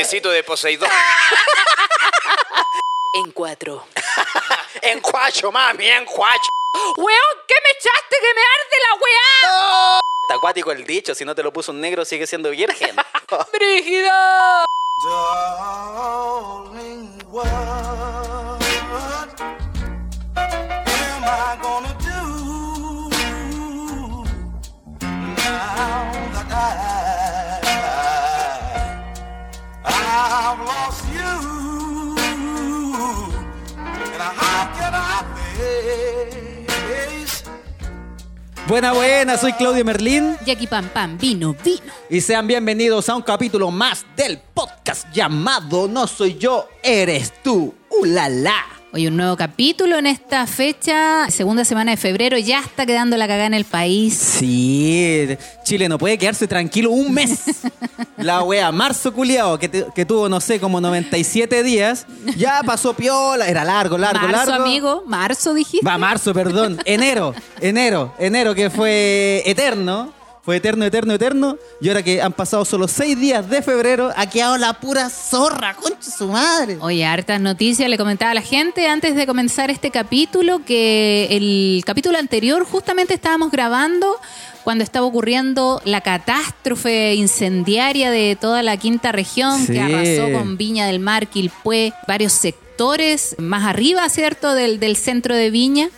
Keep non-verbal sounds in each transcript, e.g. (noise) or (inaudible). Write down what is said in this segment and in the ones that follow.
Besito de Poseidón. En cuatro. (laughs) en cuacho, mami, en cuacho. ¡Weón! ¿Qué me echaste? ¡Que me arde la weá! Está acuático el dicho, si no te lo puso un negro sigue siendo virgen. (laughs) ¡Brígido! Darling, what am I gonna do now that I, I've lost you? And how can I face Buena, buena, soy Claudio Merlín Y aquí pam pam, vino, vino. y sean bienvenidos a un capítulo más del podcast llamado No soy yo, eres tú. ¡Ulala! Hoy un nuevo capítulo en esta fecha, segunda semana de febrero, ya está quedando la cagada en el país. Sí, Chile no puede quedarse tranquilo un mes. (laughs) La wea, marzo culiao, que, te- que tuvo, no sé, como 97 días, ya pasó piola, era largo, largo, marzo, largo. amigo, marzo dijiste. Va, marzo, perdón. Enero, enero, enero, que fue eterno. Fue eterno, eterno, eterno. Y ahora que han pasado solo seis días de febrero, ha quedado la pura zorra, concha su madre. Oye, hartas noticias. Le comentaba a la gente antes de comenzar este capítulo que el capítulo anterior justamente estábamos grabando cuando estaba ocurriendo la catástrofe incendiaria de toda la quinta región Sí. que arrasó con Viña del Mar, Quilpué, varios sectores más arriba, ¿cierto?, del, del centro de Viña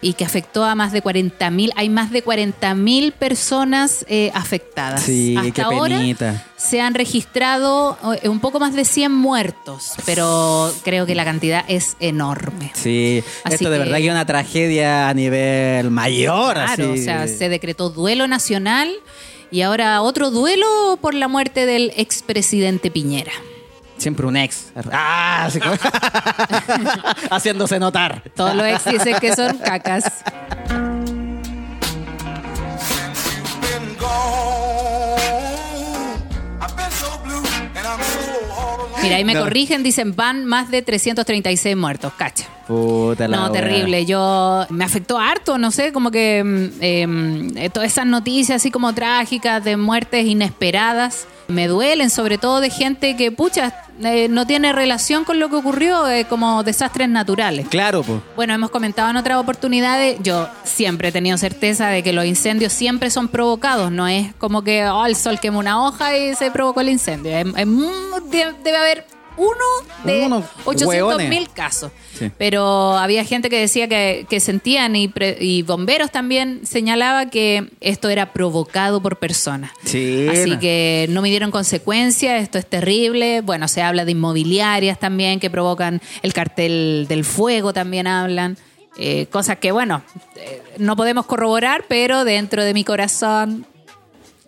y que afectó a más de 40.000, hay más de 40.000 personas eh, afectadas. Sí, Hasta qué ahora penita. se han registrado eh, un poco más de 100 muertos, pero creo que la cantidad es enorme. Sí, Así esto de que- verdad que es una tragedia a nivel mayor. Claro, así. o sea, se decretó duelo nacional y ahora otro duelo por la muerte del expresidente Piñera. Siempre un ex. Ah, así como- (laughs) Haciéndose notar. Todos los ex dicen que son cacas. since you've been gone? I've been so blue and I'm so all alone. Mira, ahí me No. corrigen, dicen van más de 336 muertos, cacha. Puta la No, wea. terrible. Yo me afectó harto, no sé, como que mm, em, eh, todas esas noticias así como trágicas de muertes inesperadas me duelen, sobre todo de gente que, pucha, eh, no tiene relación con lo que ocurrió, eh, como desastres naturales. Claro, pues. Bueno, hemos comentado en otras oportunidades, yo siempre he tenido certeza de que los incendios siempre son provocados, no es como que oh, el sol quema una hoja y se provocó el incendio. Es- debe haber uno de Unos 800 hueones. mil casos. Sí. Pero había gente que decía que, que sentían y, pre- y bomberos también señalaba que esto era provocado por personas. Sí. Así que no midieron consecuencias, esto es terrible. Bueno, se habla de inmobiliarias también que provocan el cartel del fuego, también hablan. Eh, cosas que, bueno, eh, no podemos corroborar, pero dentro de mi corazón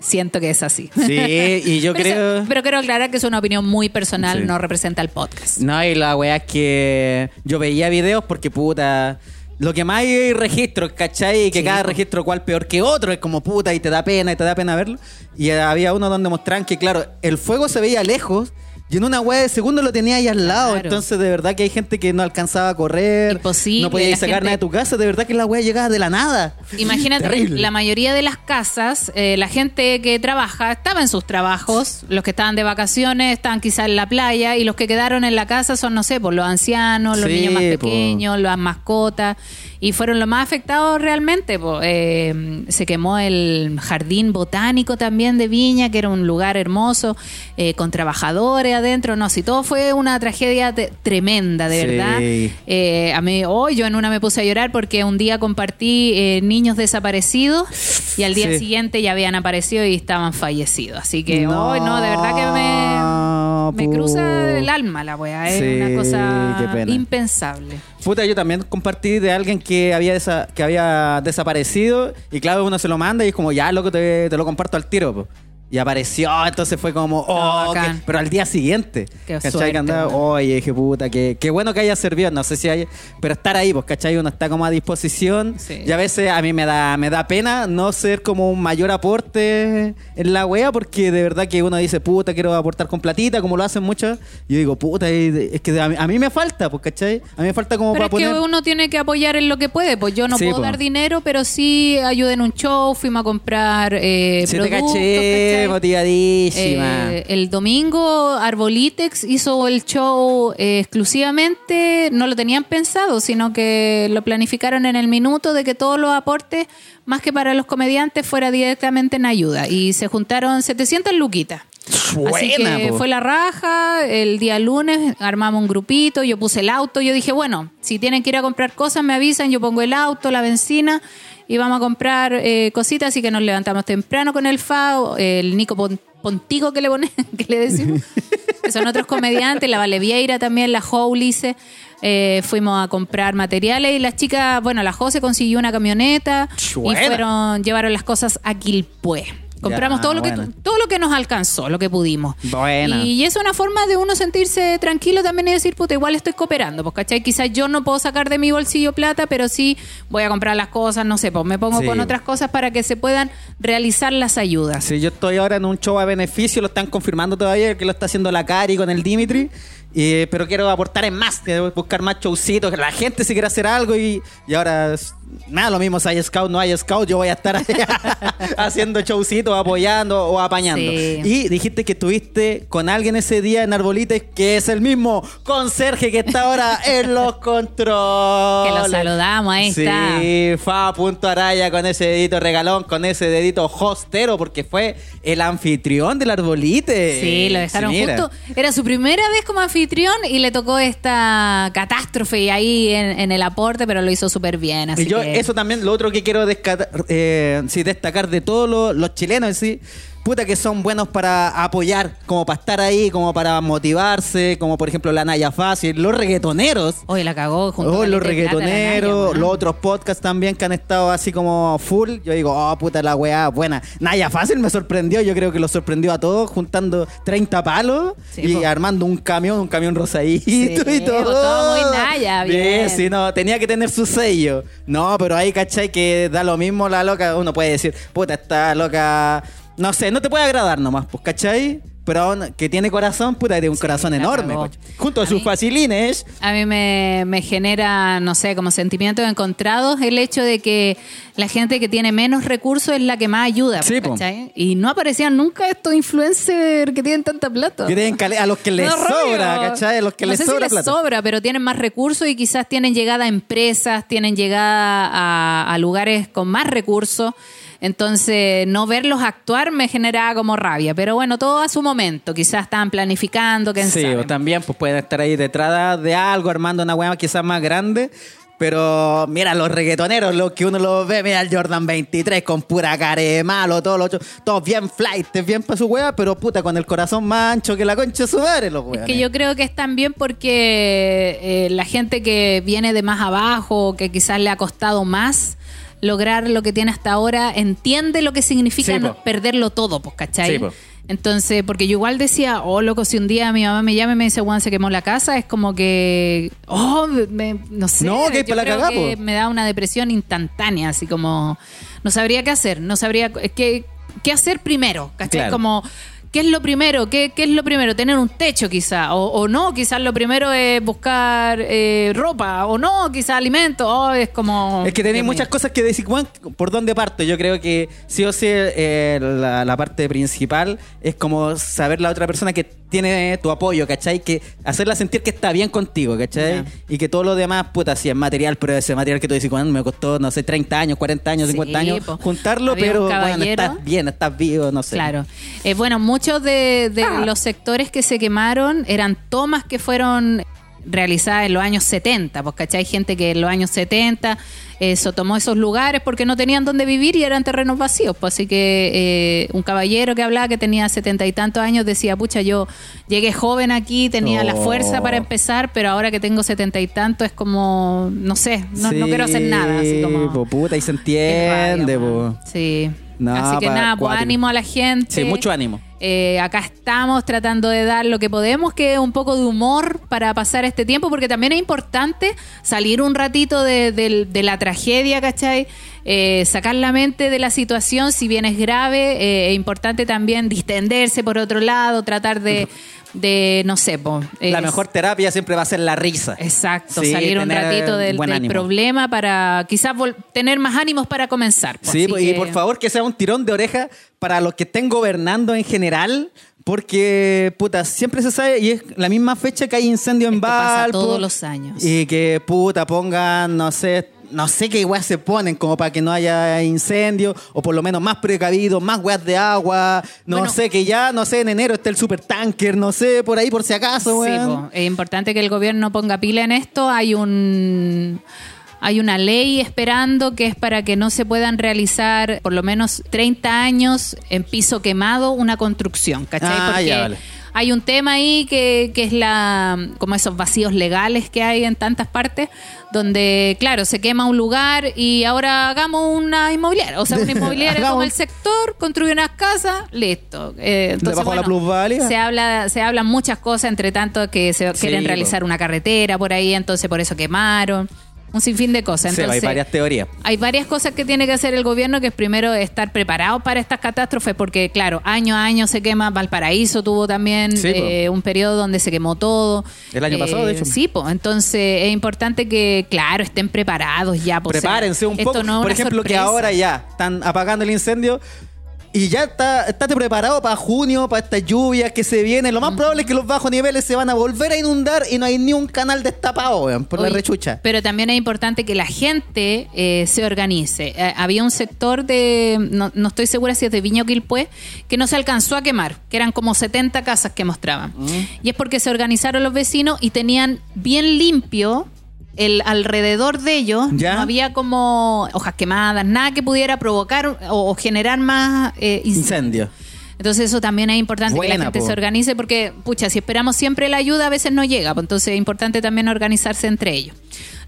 siento que es así. Sí, y yo (laughs) pero, creo. eso- pero quiero aclarar que es una opinión muy personal, Sí. no representa el podcast. No, y la weá es que yo veía videos porque puta. Lo que más hay registros, ¿cachai? Y que Sí, cada registro cual peor que otro, es como puta y te da pena y te da pena verlo. Y había uno donde mostraban que, claro, el fuego se veía lejos y en una weá de segundo lo tenía ahí al lado. Claro. Entonces, de verdad que hay gente que no alcanzaba a correr. Imposible, No podía la sacar gente- nada de tu casa. De verdad que la weá llegaba de la nada. Imagínate, Terrible. la mayoría de las casas, eh, la gente que trabaja estaba en sus trabajos, los que estaban de vacaciones estaban quizás en la playa y los que quedaron en la casa son, no sé, por los ancianos, los Sí, niños más po. pequeños, las mascotas y fueron los más afectados realmente. Eh, se quemó el jardín botánico también de Viña, que era un lugar hermoso, eh, con trabajadores adentro, no, si todo fue una tragedia tremenda, de Sí. verdad. Eh, a mí, hoy yo en una me puse a llorar porque un día compartí eh, niños desaparecidos y al día Sí. siguiente ya habían aparecido y estaban fallecidos. Así que No, hoy no, de verdad que me, me cruza el alma la wea. Es Sí, una cosa impensable. Puta, yo también compartí de alguien que había, desa- que había desaparecido y claro, uno se lo manda y es como, ya, loco, te, te lo comparto al tiro. po. Y apareció, entonces fue como, oh, qué- pero al día siguiente. Qué ¿Cachai? suerte, que andaba, oye, dije, puta, qué, qué bueno que haya servido, no sé si hay, pero estar ahí, pues, ¿cachai? Uno está como a disposición Sí. y a veces a mí me da, me da pena no ser como un mayor aporte en la wea porque de verdad que uno dice, puta, quiero aportar con platita, como lo hacen muchos. Y yo digo, puta, es que a mí, a mí me falta, pues, ¿cachai? A mí me falta como Pero es para que poner... uno tiene que apoyar en lo que puede. Pues yo no Sí, puedo po. dar dinero, pero sí ayuda en un show, fuimos a comprar eh, Sí, te productos, caché, ¿cachai? Motivadísima. Eh, el domingo Arbolitex hizo el show eh, exclusivamente, no lo tenían pensado, sino que lo planificaron en el minuto de que todos los aportes, más que para los comediantes, fuera directamente en ayuda. Y se juntaron 700 luquitas. Así Buena, que po. fue la raja, el día lunes armamos un grupito, yo puse el auto, yo dije, bueno, si tienen que ir a comprar cosas me avisan, yo pongo el auto, la benzina y vamos a comprar eh, cositas, así que nos levantamos temprano con el FAO, el Nico Pon- Pontigo que le pone, (laughs) que le decimos, que son otros comediantes, la Vale Vieira también, la Joulice. Eh, fuimos a comprar materiales y las chicas, bueno, la Jose consiguió una camioneta y fueron, llevaron las cosas a Quilpué. Compramos Ya, todo lo que todo lo que nos alcanzó, lo que pudimos. Buena. Y es una forma de uno sentirse tranquilo también y decir, puta, igual estoy cooperando, pues, ¿cachai? Quizás yo no puedo sacar de mi bolsillo plata, pero sí voy a comprar las cosas, no sé, pues me pongo Sí. con otras cosas para que se puedan realizar las ayudas. Sí, yo estoy ahora en un show a beneficio, lo están confirmando todavía, que lo está haciendo la Cari con el Dimitri. eh, pero quiero aportar en más, buscar más showcitos, que la gente si quiere hacer algo y, y ahora, nada, lo mismo si hay scout, no hay scout, yo voy a estar (laughs) haciendo showcitos, apoyando o apañando. Sí. Y dijiste que estuviste con alguien ese día en Arbolites, que es el mismo conserje que está ahora en los controles. Que lo saludamos, ahí sí, está. Sí, Fa punto Araya con ese dedito regalón, con ese dedito hostero, porque fue el anfitrión del arbolite. Sí, lo dejaron Sí, justo. Era su primera vez como anfitrión y le tocó esta catástrofe ahí en, en el aporte, pero lo hizo súper bien. Así Y yo, eso también, lo otro que quiero desca- eh, sí, destacar de todos los chilenos, sí, puta que son buenos para apoyar, como para estar ahí, como para motivarse, como por ejemplo la Naya Fácil, los reggaetoneros. Hoy la cagó junto Oh, los Naya, reggaetoneros, los otros podcasts también que han estado así como full. Yo digo, oh, puta la weá, buena. Naya Fácil me sorprendió, yo creo que lo sorprendió a todos, juntando 30 palos Sí, y po. armando un camión, un camión rosadito Sí, y todo. todo muy Naya, bien. sí, no, tenía que tener su sello. No, pero ahí, ¿cachai? Que da lo mismo la loca, uno puede decir, puta, esta loca, no sé, no te puede agradar nomás, pues, ¿cachai? Pero aún que tiene corazón, puta, tiene un corazón enorme. coche. Junto a, A sus mí- facilines. A mí me, me genera, no sé, como sentimientos encontrados el hecho de que la gente que tiene menos recursos es la que más ayuda. Sí. Y no aparecían nunca estos influencers que tienen tanta plata. Que tienen a los que les No, sobra, rollo. ¿cachai? A los que no les sé sobra si les plata. sobra, pero tienen más recursos y quizás tienen llegada a empresas, tienen llegada a, a lugares con más recursos. Entonces, no verlos actuar me generaba como rabia. Pero bueno, todo a su momento. Quizás estaban planificando, quién Sí, sabe. o también pues pueden estar ahí detrás de algo, armando una weá quizás más grande. Pero mira, los reggaetoneros, los que uno los ve, mira el Jordan 23 con pura cara de malo, todos los todos bien flight, bien para su weá, pero puta, con el corazón más ancho que la concha de su madre, los Es weones. que yo creo que es también porque eh, la gente que viene de más abajo, que quizás le ha costado más lograr lo que tiene hasta ahora, entiende lo que significa Sí, no- po. perderlo todo, pues, ¿cachai? Sí, po. Entonces, porque yo igual decía, oh, loco, si un día mi mamá me llama y me dice, Juan, se quemó la casa, es como que, oh, me- no sé. No, que hay yo pa' la creo cagá, que po. me da una depresión instantánea, así como, no sabría qué hacer, no sabría qué, qué hacer primero, ¿cachai? Claro. Como, ¿qué es lo primero? ¿Qué, qué es lo primero? Tener un techo quizá, o, o no, quizás lo primero es buscar eh, ropa, o no, quizás alimento, oh, es como... Es que tenéis muchas cosas que decir, Juan, ¿por dónde parto? Yo creo que sí o sí eh, la, la parte principal es como saber la otra persona que tiene tu apoyo, ¿cachai? Que hacerla sentir que está bien contigo, ¿cachai? Ya. Y que todo lo demás, puta, sí es material, pero ese material que tú dices, Juan, me costó, no sé, 30 años, 40 años, Sí, 50 años, po. juntarlo, Había pero bueno, estás bien, estás vivo, no sé. Claro. Eh, bueno, muchos de, de Ah. los sectores que se quemaron eran tomas que fueron realizadas en los años 70, porque hay gente que en los años 70 eso tomó esos lugares porque no tenían dónde vivir y eran terrenos vacíos. Pues así que eh, un caballero que hablaba que tenía setenta y tantos años decía, pucha, yo llegué joven aquí, tenía la fuerza para empezar, pero ahora que tengo setenta y tantos es como, no sé, no, quiero hacer nada. Así como, po, puta, y se rabia, entiende, po. Sí. No, Así que nada, pues ánimo a la gente. Sí, mucho ánimo. Eh, acá estamos tratando de dar lo que podemos, que es un poco de humor para pasar este tiempo, porque también es importante salir un ratito de, la tragedia, ¿cachai? Eh, sacar la mente de la situación, si bien es grave, eh, es importante también distenderse por otro lado, tratar de de, no sé, po, La mejor terapia siempre va a ser la risa. Exacto, Sí, salir un ratito del, problema para quizás tener más ánimos para comenzar. po. Sí, y que- por favor que sea un tirón de oreja para los que estén gobernando en general, porque, puta, siempre se sabe, y es la misma fecha que hay incendio en Esto pasa todos los años. Y que, puta, pongan, no sé, no sé qué weas se ponen como para que no haya incendio, o por lo menos más precavidos, más weas de agua, no Bueno. sé, que ya, no sé, en enero esté el supertanker, no sé, por ahí por si acaso, Sí, weón. es importante que el gobierno ponga pila en esto. Hay un hay una ley esperando que es para que no se puedan realizar por lo menos 30 años en piso quemado una construcción, ¿cachai? Ah, Porque ya, vale. Hay un tema ahí que, que es la como esos vacíos legales que hay en tantas partes donde claro se quema un lugar y ahora hagamos una inmobiliaria. O sea una (laughs) inmobiliaria como el sector construye unas casas listo. Eh, entonces, la plusvalía. se habla se hablan muchas cosas entre tanto que se Sí, quieren realizar una carretera por ahí entonces por eso quemaron un sinfín de cosas Sí, hay entonces varias teorías. hay varias cosas que tiene que hacer el gobierno, que es primero estar preparado para estas catástrofes, porque claro, año a año se quema, Valparaíso tuvo también Sí, eh, un periodo donde se quemó todo. Eh, El año pasado, de hecho. Sí, pues entonces es importante que, claro, estén preparados ya. po, Prepárense un poco. no Por ejemplo, que ahora ya están apagando el incendio. Y ya está, estate preparado para junio, para estas lluvias que se vienen. Lo más probable es que los bajos niveles se van a volver a inundar y no hay ni un canal destapado, weón, por la rechucha. Pero también es importante que la gente eh, se organice. Eh, había un sector de, no, no estoy segura si es de Viño Quilpué, que no se alcanzó a quemar, que eran como 70 casas que mostraban. Mm. Y es porque se organizaron los vecinos y tenían bien limpio el alrededor de ellos. ¿Ya? No había como hojas quemadas, nada que pudiera provocar o, o generar más eh, incendios. Incendio. Entonces eso también es importante que la gente po. se organice porque, pucha, si esperamos siempre la ayuda, a veces no llega. pues Entonces es importante también organizarse entre ellos.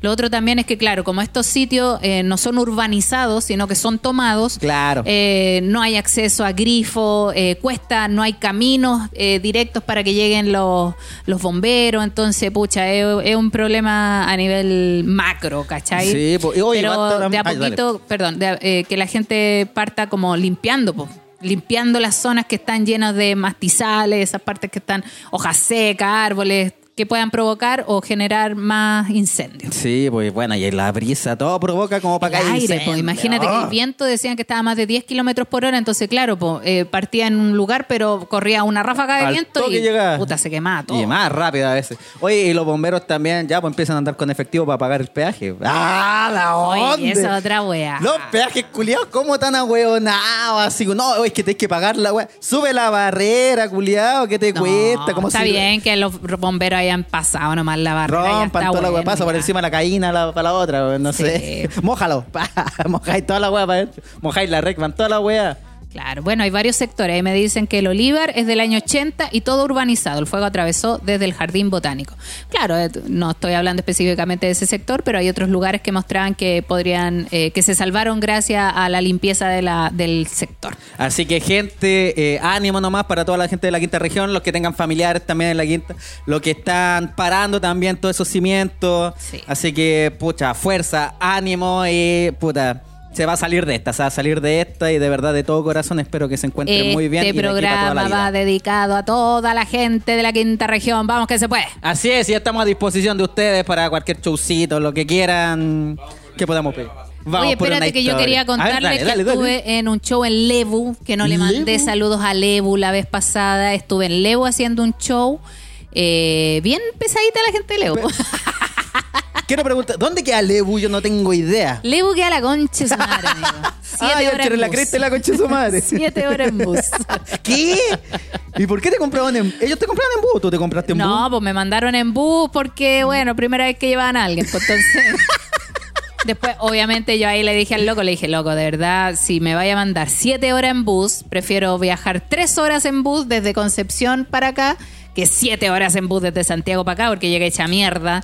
Lo otro también es que, claro, como estos sitios eh, no son urbanizados, sino que son tomados, Claro. eh, no hay acceso a grifo, eh, cuesta, no hay caminos eh, directos para que lleguen los, los bomberos. Entonces, pucha, es, un problema a nivel macro, ¿cachai? Sí, oye, Pero de a Ay, poquito, perdón, de eh, que la gente parta como limpiando, po, limpiando las zonas que están llenas de mastizales, esas partes que están hojas secas, árboles que puedan provocar o generar más incendios. Sí, pues bueno, y la brisa todo provoca como para El que aire, incendio. po, imagínate que Ah. el viento decían que estaba a más de 10 kilómetros por hora, entonces claro, po, eh, partía en un lugar, pero corría una ráfaga de Al viento y llega. puta, se quemaba todo. Y más rápido a veces. Oye, y los bomberos también ya pues empiezan a andar con efectivo para pagar el peaje. ¡Ah, la Oye, onda! esa otra wea. Los peajes culiados, ¿cómo tan ahueonados? Así, no, es que tenés que pagar la wea. Sube la barrera, culiado, ¿qué te No, cuesta? ¿Cómo está si- bien que los bomberos hayan pasado nomás la barrera. ya Rompan toda la bueno, pasa por encima de la caína la, para la otra, no Sí. sé. (laughs) Mójalo, (laughs) mojáis toda la wea para. Mojáis la rec, van toda la wea. Claro, bueno, hay varios sectores. Ahí me dicen que el olivar es del año 80 y todo urbanizado. El fuego atravesó desde el jardín botánico. Claro, eh, no estoy hablando específicamente de ese sector, pero hay otros lugares que mostraban que podrían, eh, que se salvaron gracias a la limpieza de la, del sector. Así que gente, eh, ánimo nomás para toda la gente de la quinta región, los que tengan familiares también en la quinta, los que están parando también todos esos cimientos. Sí. Así que, pucha, fuerza, ánimo y puta. Se va a salir de esta, se va a salir de esta y de verdad de todo corazón espero que se encuentre muy bien. Este programa va dedicado a toda la gente de la quinta región. Vamos que se puede. Así es, y estamos a disposición de ustedes para cualquier showcito, lo que quieran que podamos pedir. Vamos Oye, espérate que yo quería A ver, contarles dale, que dale, dale. estuve en un show en Lebu, que no le mandé ¿Lebu? saludos a Lebu la vez pasada. Estuve en Lebu haciendo un show. eh, bien pesadita la gente de Lebu. (laughs) Quiero preguntar, ¿dónde queda Lebu? Yo no tengo idea. Lebu queda la concha de su madre, amigo. (laughs) Siete Ah, horas en la bus. cresta y la concha de su madre. (laughs) Siete horas en bus. (laughs) ¿Qué? ¿Y por qué te compraban en ¿Ellos te compraban en bus o tú te compraste en bus? No, pues me mandaron en bus porque, bueno, primera vez que llevaban a alguien. Pues entonces. Después, obviamente, yo ahí le dije al loco, le dije, loco, de verdad, si me vaya a mandar siete horas en bus, prefiero viajar tres horas en bus desde Concepción para acá que siete horas en bus desde Santiago para acá, porque llegué hecha mierda.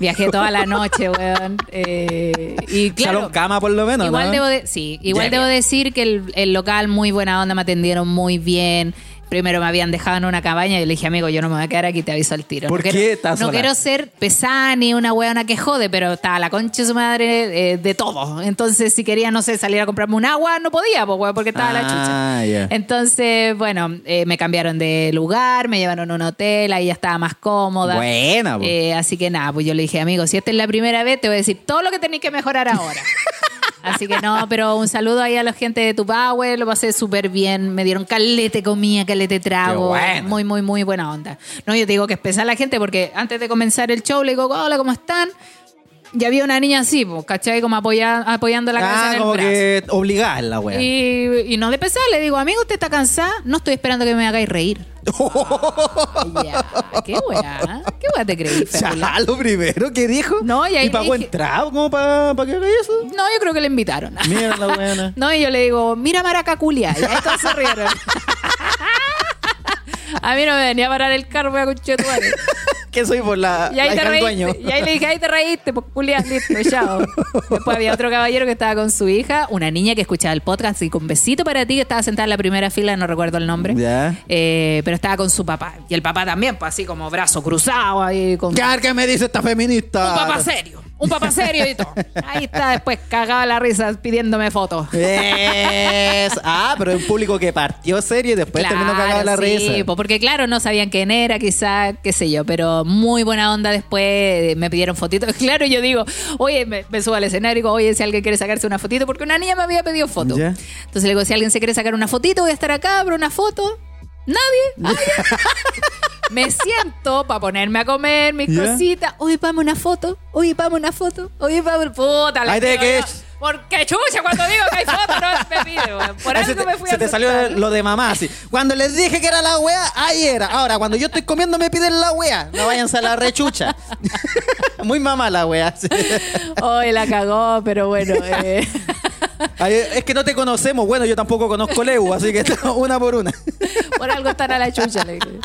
Viajé toda la noche, weón. Eh, y claro, Salón cama por lo menos, igual ¿no? debo de- sí, igual debo decir que el, el local muy buena onda me atendieron muy bien. Primero me habían dejado en una cabaña y le dije, amigo, yo no me voy a quedar aquí, te aviso al tiro. ¿Por no qué quiero- estás No sola? quiero ser pesada ni una weona que jode, pero estaba la concha de su madre eh, de todo. Entonces, si quería, no sé, salir a comprarme un agua, no podía, pues, porque estaba la chucha. Ah, ya. Entonces, bueno, eh, me cambiaron de lugar, me llevaron a un hotel, ahí ya estaba más cómoda. Buena. Eh, así que nada, pues yo le dije, amigo, si esta es la primera vez, te voy a decir todo lo que tenéis que mejorar ahora. (laughs) Así que no, pero un saludo ahí a la gente de tu Power, lo pasé súper bien, me dieron calete comida, calete trago, bueno. muy, muy, muy buena onda. No, yo te digo que es pesada la gente porque antes de comenzar el show le digo, hola, ¿cómo están? Y había una niña así, ¿cachai? Como apoya- apoyando la cabeza Ah, en el como brazo. que obligada la wea. Y, y no de pesar, le digo, amigo, ¿usted está cansada? No estoy esperando que me hagáis reír. (laughs) ya, qué weá, qué weá te creí, Férula? Ya, lo primero que dijo. No, y ahí pagó dije- entrada como para que haga eso. No, yo creo que le invitaron. Mira la (laughs) buena. No, y yo le digo, mira Maraca culia. Y ahí todos se rieron. (laughs) A mí no me venía a parar el carro, voy a. que soy por la, Y ahí la te del dueño. reíste. Y ahí le dije, ahí te reíste, pues listo, chao. (laughs) Después había otro caballero que estaba con su hija, una niña que escuchaba el podcast y con besito para ti, que estaba sentada en la primera fila, no recuerdo el nombre. Ya. Eh, pero estaba con su papá. Y el papá también, pues así como brazo cruzado ahí con Ya, ¿qué me dice esta feminista? un papá serio. Un papá serio y todo. Ahí está después cagaba la risa pidiéndome fotos. Es- Ah, pero un público que partió serio y después terminó cagado la sí, risa. po, porque claro, no sabían quién era, quizá, qué sé yo, pero muy buena onda después, eh, me pidieron fotitos. (laughs) Claro, yo digo, oye, me, me subo al escenario y digo, oye, si alguien quiere sacarse una fotito, porque una niña me había pedido foto. Entonces le digo, si alguien se quiere sacar una fotito, voy a estar acá, pero una foto. Nadie. (laughs) Ah, ya. Me siento para ponerme a comer mis cositas. Oye, vamos una foto. Oye, vamos una foto. Oye, vamos. Puta, la. Porque chucha, cuando digo que hay foto, no me weón. Por Ahí eso se me fui se a te salió lo de mamá así. Cuando les dije que era la wea, ahí era. Ahora, cuando yo estoy comiendo me piden la wea. No váyanse a la rechucha. (laughs) Muy mamá la wea. sí. Hoy la cagó, pero bueno. (laughs) eh, Ay, es que no te conocemos. Bueno, yo tampoco conozco Leu, así que (laughs) una por una. por algo están a la chucha. le dije.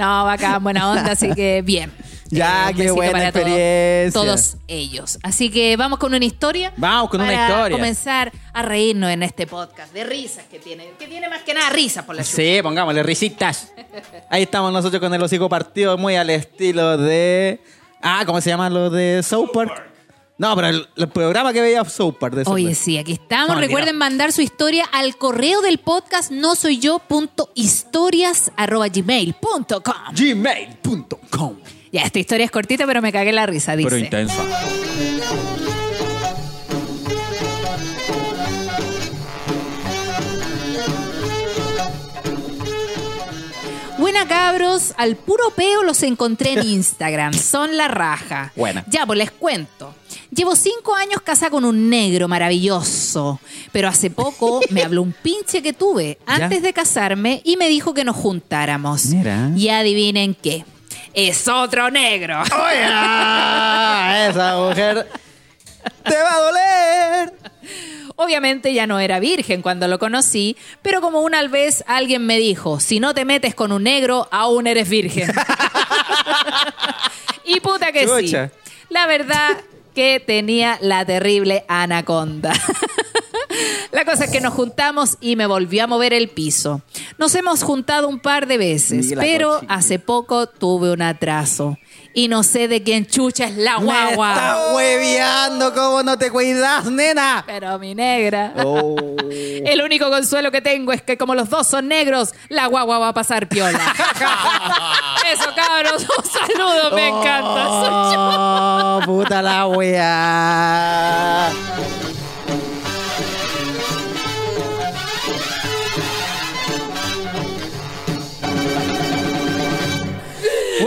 No, bacán, buena onda, así que bien. (laughs) Ya, un qué buena experiencia. todos ellos. Así que vamos con una historia. Vamos con una historia. comenzar a reírnos en este podcast de risas que tiene. Que tiene más que nada risas por la chucha. Sí, pongámosle risitas. Ahí estamos nosotros con el hocico partido, muy al estilo de. Ah, ¿cómo se llama lo de South Park? No, pero el, el programa que veía South Park de Oye, sí, aquí estamos. No, Recuerden mandar su historia al correo del podcast no soy yo.historias.gmail.com. Gmail.com. Ya, esta historia es cortita, pero me cagué la risa, dice. intensa. Buena cabros, al puro peo los encontré en (laughs) Instagram. Son la raja. Buena. Ya, pues les cuento. Llevo cinco años casada con un negro maravilloso, pero hace poco (laughs) me habló un pinche que tuve antes de casarme y me dijo que nos juntáramos. Mira. Y adivinen qué. Es otro negro. Oye, (laughs) esa mujer te va a doler. Obviamente ya no era virgen cuando lo conocí, pero como una vez alguien me dijo, si no te metes con un negro, aún eres virgen. (laughs) y puta que Chucha. sí. La verdad que tenía la terrible anaconda. (laughs) La cosa es que nos juntamos y me volvió a mover el piso. Nos hemos juntado un par de veces, pero hace poco tuve un atraso. Y no sé de quién chucha es la Me guagua. estás hueveando, ¿cómo no te cuidas, nena? Pero mi negra. Oh. (laughs) El único consuelo que tengo es que como los dos son negros, la guagua va a pasar piola. (laughs) Eso, cabros. Un saludo, me encanta. Soy yo. Oh, puta la wea.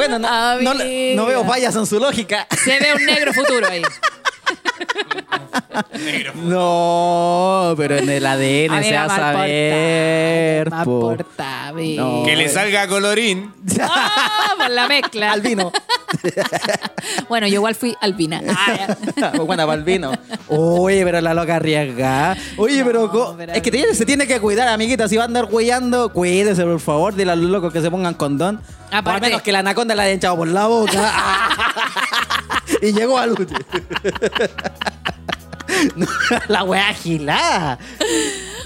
Bueno, no, no, le- no veo fallas en su lógica. Se ve un negro futuro ahí. (laughs) No, pero en el ADN se va a saber. po. No. Que le salga colorín. Ah, por la mezcla. Albino. (laughs) Bueno, yo igual fui albina. (laughs) Para el vino. Oye, pero la loca arriesgada. Oye, pero, es que tiene- se tiene que cuidar, amiguita. Si va a andar huellando, cuídese, por favor. Dile a los locos que se pongan condón. O al Aparte- menos que la anaconda la haya echado por la boca. (laughs) y llegó a luz. (laughs) No, la wea agilada.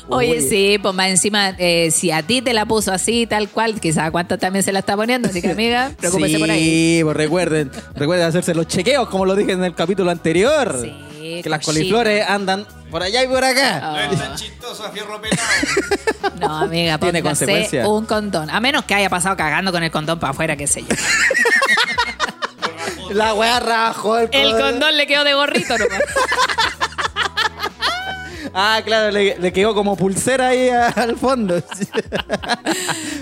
Oye, Uy. sí, pues más encima, eh, si a ti te la puso así, tal cual, quizás a cuánto también se la está poniendo, así que amiga, (laughs) preocúpese sí, por ahí. pues recuerden, recuerden hacerse los chequeos, como lo dije en el capítulo anterior. Sí, que las coliflores andan por allá y por acá. Ah. No es tan chistoso a fierro pelado. (laughs) No, amiga, Tiene consecuencias. un condón. A menos que haya pasado cagando con el condón para afuera, qué sé yo. La weá rajó el, El condón le quedó de gorrito nomás. (laughs) Ah, claro, le, le quedó como pulsera ahí a- al fondo. (laughs)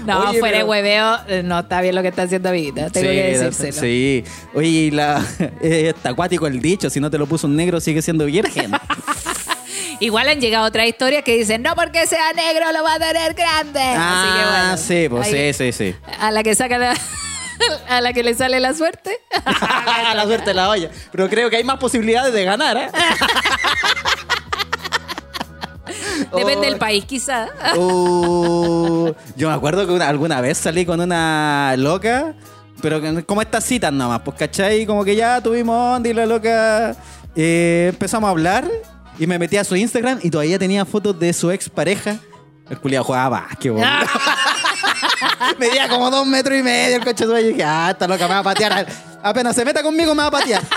No, Oye, fuera de pero- hueveo, eh, no está bien lo que está haciendo amiguita. Tengo sí, que decírselo. Sí. Oye, y la, (laughs) eh, está acuático el dicho, si no te lo puso un negro sigue siendo virgen. Igual han llegado otras historias que dicen, no porque sea negro lo va a tener grande. Así que ah, bueno, sí, pues ahí- sí, sí, sí. A la que saca la, a la que le sale la suerte. (laughs) la suerte la olla. Pero creo que hay más posibilidades de ganar, ¿eh? (laughs) Depende Oh. del país, quizá. (laughs) Uh, yo me acuerdo que una- alguna vez salí con una loca, pero como estas citas nomás, pues cachai, como que ya tuvimos onda y la loca eh, empezamos a hablar y me metí a su Instagram y todavía tenía fotos de su ex pareja. El culiado jugaba básquetbol. (laughs) Medía como dos metros y medio el coche y dije, ah, esta loca me va a patear. Apenas se meta conmigo me va a patear. (laughs)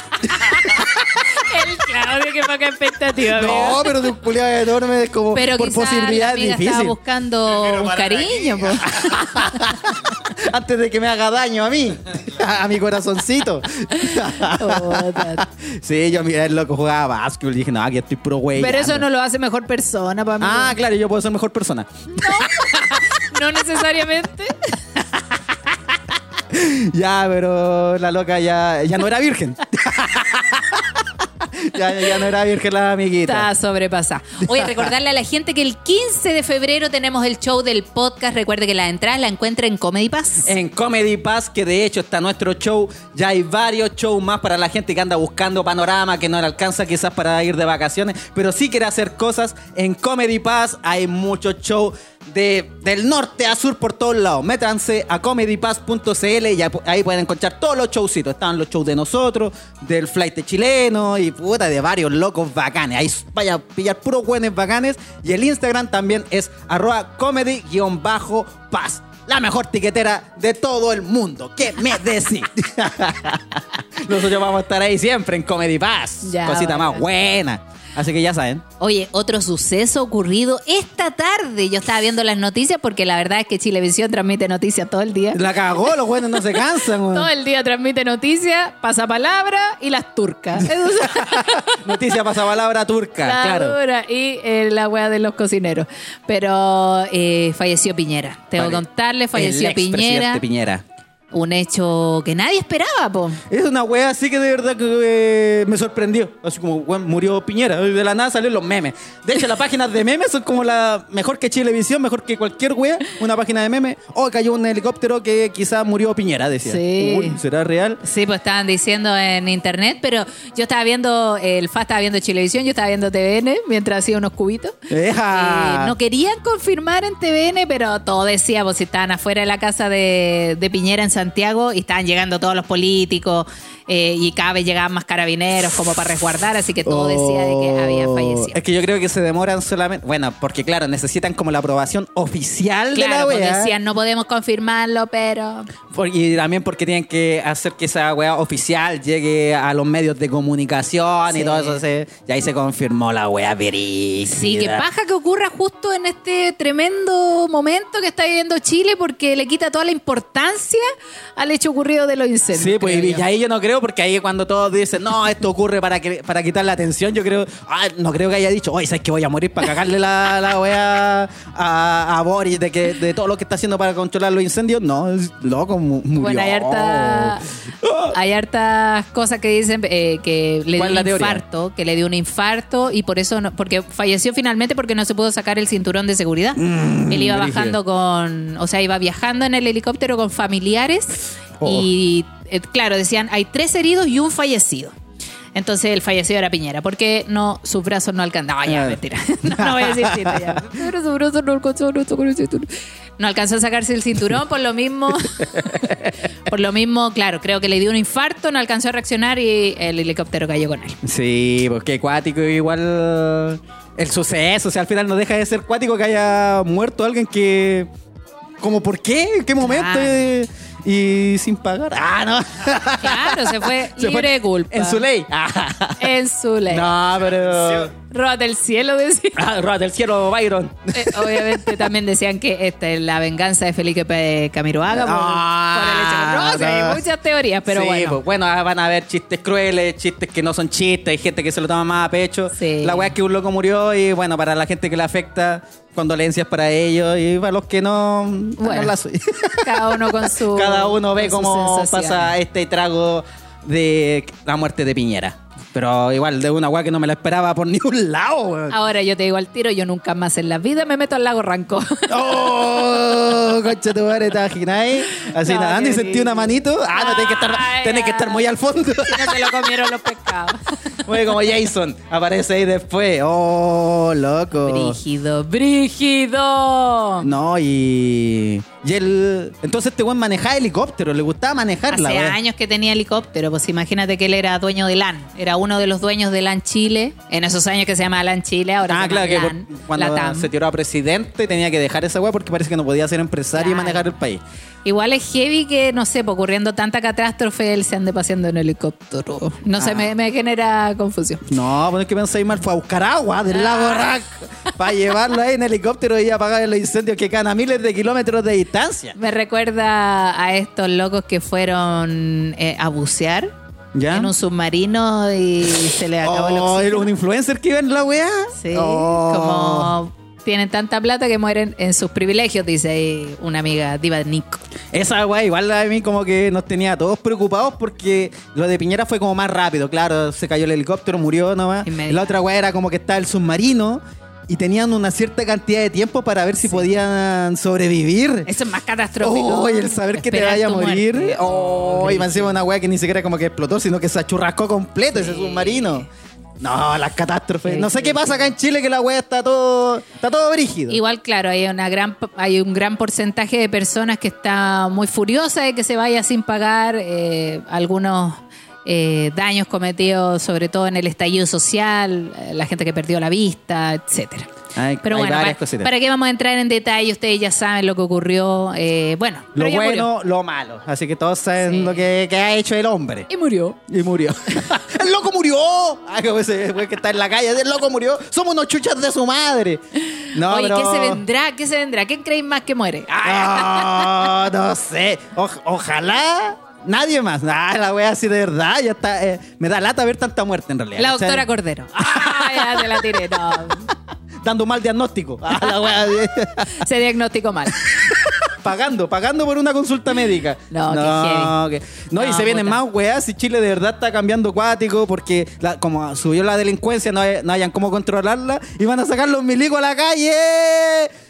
El Claudio, que poca expectativa. No, amiga. pero de un culiado enorme es como Pero por quizá la posibilidad amiga estaba difícil. buscando un cariño. po. (laughs) Antes de que me haga daño a mí, a, a mi corazoncito. Sí, yo miré el loco jugaba básquetbol y dije, no, aquí estoy pro güey. Pero eso no lo hace mejor persona para mí. Ah, claro, yo puedo ser mejor persona. No necesariamente. (laughs) Ya, pero la loca ya, ya no era virgen. (laughs) ya, ya no era virgen la amiguita. Está sobrepasada. Oye, (laughs) recordarle a la gente que el 15 de febrero tenemos el show del podcast. Recuerde que la entrada la encuentra en Comedy Pass. En Comedy Pass, que de hecho está nuestro show. Ya hay varios shows más para la gente que anda buscando panorama, que no le alcanza quizás para ir de vacaciones, pero sí quiere hacer cosas. En Comedy Pass hay muchos shows de, del norte a sur por todos lados. Métanse a comedypass.cl y ahí pueden encontrar todos los showcitos. Están los shows de nosotros, del flight chileno y puta de varios locos bacanes. Ahí vaya a pillar puros buenos bacanes. Y el Instagram también es arroba comedy-pass. La mejor tiquetera de todo el mundo. ¿Qué me decís? (laughs) Nosotros vamos a estar ahí siempre en Comedy Pass. Ya, Cosita más buena. Así que ya saben. Oye, otro suceso ocurrido esta tarde. Yo estaba viendo las noticias porque la verdad es que Chilevisión transmite noticias todo el día. La cagó, los buenos no se cansan. weón. Todo el día transmite noticias, pasapalabra y las turcas. (laughs) Noticia pasapalabra turca, La claro. dura. Y eh, la wea de los cocineros. Pero eh, falleció Piñera. Tengo que contarle, falleció El Piñera. Piñera. Un hecho que nadie esperaba, po. Es una wea así que de verdad que eh, me sorprendió. Así como, weón, murió Piñera. De la nada salieron los memes. De hecho, las páginas de memes son como la mejor que Chilevisión, mejor que cualquier wea. Una página de memes. Oh, cayó un helicóptero que quizás murió Piñera, decía. Sí. Uy, ¿será real? Sí, pues estaban diciendo en internet, pero yo estaba viendo, el FA estaba viendo Chilevisión, yo estaba viendo TVN mientras hacía unos cubitos. Eja. Eh, no querían confirmar en TVN, pero todo decía, pues si estaban afuera de la casa de, de Piñera en Santiago y estaban llegando todos los políticos eh, y cada vez llegaban más carabineros como para resguardar, así que todo decía de que había Oh. fallecido. Es que yo creo que se demoran solamente. Bueno, porque claro, necesitan como la aprobación oficial de la Claro, pues wea. decían, no podemos confirmarlo, pero... Por- y también porque tienen que hacer que esa wea oficial llegue a los medios de comunicación Sí. y todo eso. se- y ahí se confirmó la wea verídica. Sí, que paja que ocurra justo en este tremendo momento que está viviendo Chile porque le quita toda la importancia al hecho ocurrido de los incendios. Sí, pues y yo. ahí yo no creo, porque ahí cuando todos dicen, no, esto ocurre para que para quitar la atención, yo creo, ah, no creo que haya dicho, oye, ¿sabes que voy a morir para cagarle la, la wea a, a Boris de que de todo lo que está haciendo para controlar los incendios? No, es loco, mu- murió. Bueno, hay, harta- hay hartas cosas que dicen eh, que le dio ¿Cuál es un infarto, que le dio un infarto y por eso, no- porque falleció finalmente porque no se pudo sacar el cinturón de seguridad. Él iba Mm, bajando con, o sea, iba viajando en el helicóptero con familiares Oh. y, eh, claro, decían, hay tres heridos y un fallecido. Entonces el fallecido era Piñera, porque no, sus brazos no alcanzaban. No, ya, mentira. (laughs) No, no voy a decir (laughs) chiste ya. Pero sus brazos no alcanzaban a sacar el cinturón. No alcanzó a sacarse el cinturón, por lo mismo. (laughs) por lo mismo, claro, creo que le dio un infarto, no alcanzó a reaccionar y el helicóptero cayó con él. Sí, porque cuático igual el suceso, o sea, al final no deja de ser cuático que haya muerto alguien que... Como, ¿por qué? ¿En qué momento? Claro. Y, sin pagar. Ah, no. Claro, se fue (laughs) Se libre de culpa. En su ley. Ah. En su ley. No, pero... Roba del cielo, decía. Ah, Rata del cielo, Byron. Eh, obviamente también decían que esta es la venganza de Felipe Camiroaga por, Ah, por el hecho. No, sí, hay no. muchas teorías, pero Sí, bueno. pues, bueno, ah, van a haber chistes crueles, chistes que no son chistes, hay gente que se lo toma más a pecho. Sí. La weá es que un loco murió y bueno, para la gente que le afecta, condolencias para ellos y para los que no, Bueno. no la. (laughs) Cada uno con su. Cada uno ve cómo pasa este trago de la muerte de Piñera. Pero igual de una weá que no me la esperaba por (laughs) ningún lado, weón. Ahora yo te digo al tiro, yo nunca más en la vida me meto al lago Ranco. (laughs) ¡Oh! Concha tu madre, ¿te imagináis? Así No, nadando y sentí una manito. Ah, no, tenés que estar, tenés que estar muy al fondo. (laughs) no se lo comieron los pescados. Muy como Jason, aparece ahí después. ¡Oh, loco! Brígido, brígido. No, y. Y él. Entonces este buen manejaba helicóptero, le gustaba manejarla, Hace weón. años que tenía helicóptero, pues imagínate que él era dueño de LAN. Era uno de los dueños de LAN Chile. En esos años que se llama LAN Chile, ahora Ah, se claro, que por- cuando Latam. se tiró a presidente tenía que dejar esa weá porque parece que no podía ser empresario Claro. y manejar el país. Igual es heavy que, no sé, pues, ocurriendo tanta catástrofe, él se ande paseando en helicóptero. No sé, Ah. me, me genera confusión. No, pues es que pensáis mal, fue a buscar agua del lago Rack para llevarlo ahí en helicóptero y apagar los incendios que quedan a miles de kilómetros de distancia. Me recuerda a estos locos que fueron eh, a bucear ¿Ya? en un submarino y se le acabó el Oh, oxígeno. ¿era un influencer que iba en la weá? Sí, Oh. como tienen tanta plata que mueren en sus privilegios, dice ahí una amiga diva Nico. Esa weá igual a mí como que nos tenía a todos preocupados porque lo de Piñera fue como más rápido, claro, se cayó el helicóptero, murió nomás. Inmediato. La otra weá era como que estaba el submarino y tenían una cierta cantidad de tiempo para ver si podían sobrevivir. Eso es más catastrófico. Oh, y el saber que te vaya a morir. muerte. Oh, y me encima una weá que ni siquiera como que explotó, sino que se achurrascó completo ese submarino. No, las catástrofes. Sí, no sé qué pasa acá en Chile que la weá está todo, está todo brígido. Igual, claro, hay una gran hay un gran porcentaje de personas que está muy furiosa de que se vaya sin pagar eh, algunos eh, daños cometidos, sobre todo en el estallido social, eh, la gente que perdió la vista, etcétera. Hay- Pero hay bueno, varias pa- cositas. ¿para qué vamos a entrar en detalle? Ustedes ya saben lo que ocurrió. eh, bueno, Lo bueno, murió. lo malo. Así que todos saben Sí. lo que, que ha hecho el hombre. Y murió. Y murió. (laughs) ¡El loco murió! Ah, como ese que está en la calle. ¡El loco murió! ¡Somos unos chuchas de su madre! No, Oye, pero... ¿qué se vendrá? ¿Qué se vendrá? ¿Quién creéis más que muere? Ah, (laughs) no sé. Oj- ojalá nadie más. Ah, la wea así de verdad. Ya está. eh, me da lata ver tanta muerte en realidad. La doctora Cordero. (laughs) Ah, ya te la tiré. No, Dando mal diagnóstico. Ah, la wea. se diagnosticó mal. (laughs) pagando, pagando por una consulta médica. No, no, que- no, y se vienen puta. más weas y Chile de verdad está cambiando cuático porque la- como subió la delincuencia, no, hay- no hayan cómo controlarla y van a sacar los milicos a la calle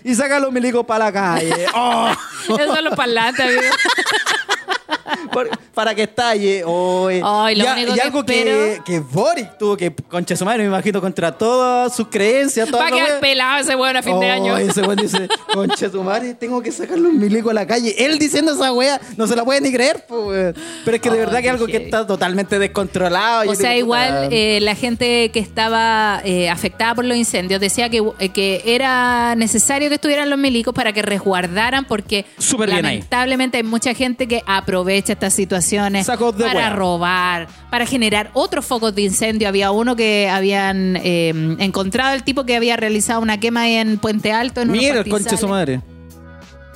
y sacar los milicos para la calle. (laughs) Oh. Esos son los parlantes, amigo. (laughs) Para que estalle. Oy. Ay, lo y, a- único y que algo que, espero- que Boric tuvo que, concha su madre, me imagino, contra todas sus creencias. Va a quedar pelado ese weón a fin de Oh, año. Ese weón dice, (laughs) concha tu madre, tengo que sacar los milicos a la calle. Él diciendo esa wea, no se la puede ni creer. Pero es que de Oh, verdad que es algo que está totalmente descontrolado. O sea, digo, igual eh, la gente que estaba eh, afectada por los incendios decía que, eh, que era necesario que estuvieran los milicos para que resguardaran porque lamentablemente hay mucha gente que aprovecha estas situaciones para hueá. robar, para generar otros focos de incendio. Había uno que habían eh, encontrado el tipo que había realizado una quema ahí en Puente Alto. En Mira el pastizales. su madre.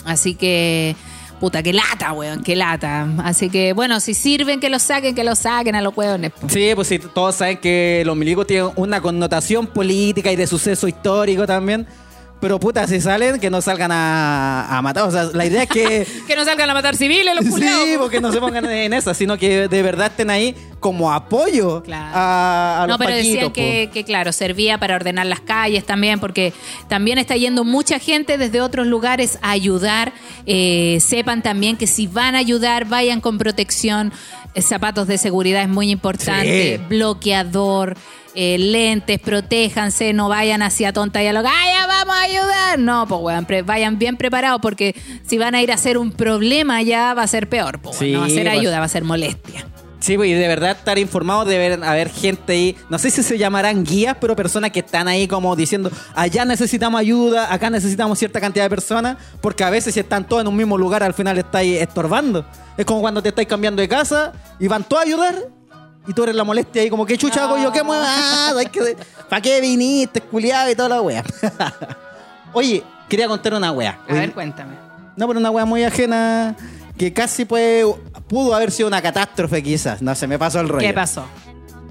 Así que, puta, qué lata, weón, qué lata. Así que, bueno, si sirven que los saquen, que los saquen a los weones. Sí, pues sí, todos saben que los milicos tienen una connotación política y de suceso histórico también. Pero puta, si salen, que no salgan a, a matar. O sea, la idea es que. (laughs) Que no salgan a matar civiles los culiados. sí, porque no se pongan en esa, sino que de verdad estén ahí como apoyo Claro. a, a no, los pero decían paquitos, que, que, claro, servía para ordenar las calles también, porque también está yendo mucha gente desde otros lugares a ayudar. Eh, sepan también que si van a ayudar, vayan con protección. Eh, Zapatos de seguridad es muy importante, Sí. bloqueador. Eh, lentes, protéjanse, no vayan hacia tonta y a lo ¡ah, ya vamos a ayudar! No, pues weón, vayan bien preparados porque si van a ir a hacer un problema ya va a ser peor, pues Sí, no va a ser pues. ayuda, va a ser molestia. Sí, pues, y de verdad estar informado, debe haber gente ahí, no sé si se llamarán guías, pero personas que están ahí como diciendo, allá necesitamos ayuda, acá necesitamos cierta cantidad de personas, porque a veces si están todos en un mismo lugar, al final estáis estorbando. Es como cuando te estáis cambiando de casa y van todos a ayudar y tú eres la molestia ahí como, ¿qué chucha hago yo? ¿Qué mueva? Ah, que- ¿Para qué viniste, culiado y toda la wea? (laughs) Oye, quería contar una wea. A ver, cuéntame. No, pero una wea muy ajena que casi puede, pudo haber sido una catástrofe quizás. No se me pasó el rollo. ¿Qué pasó?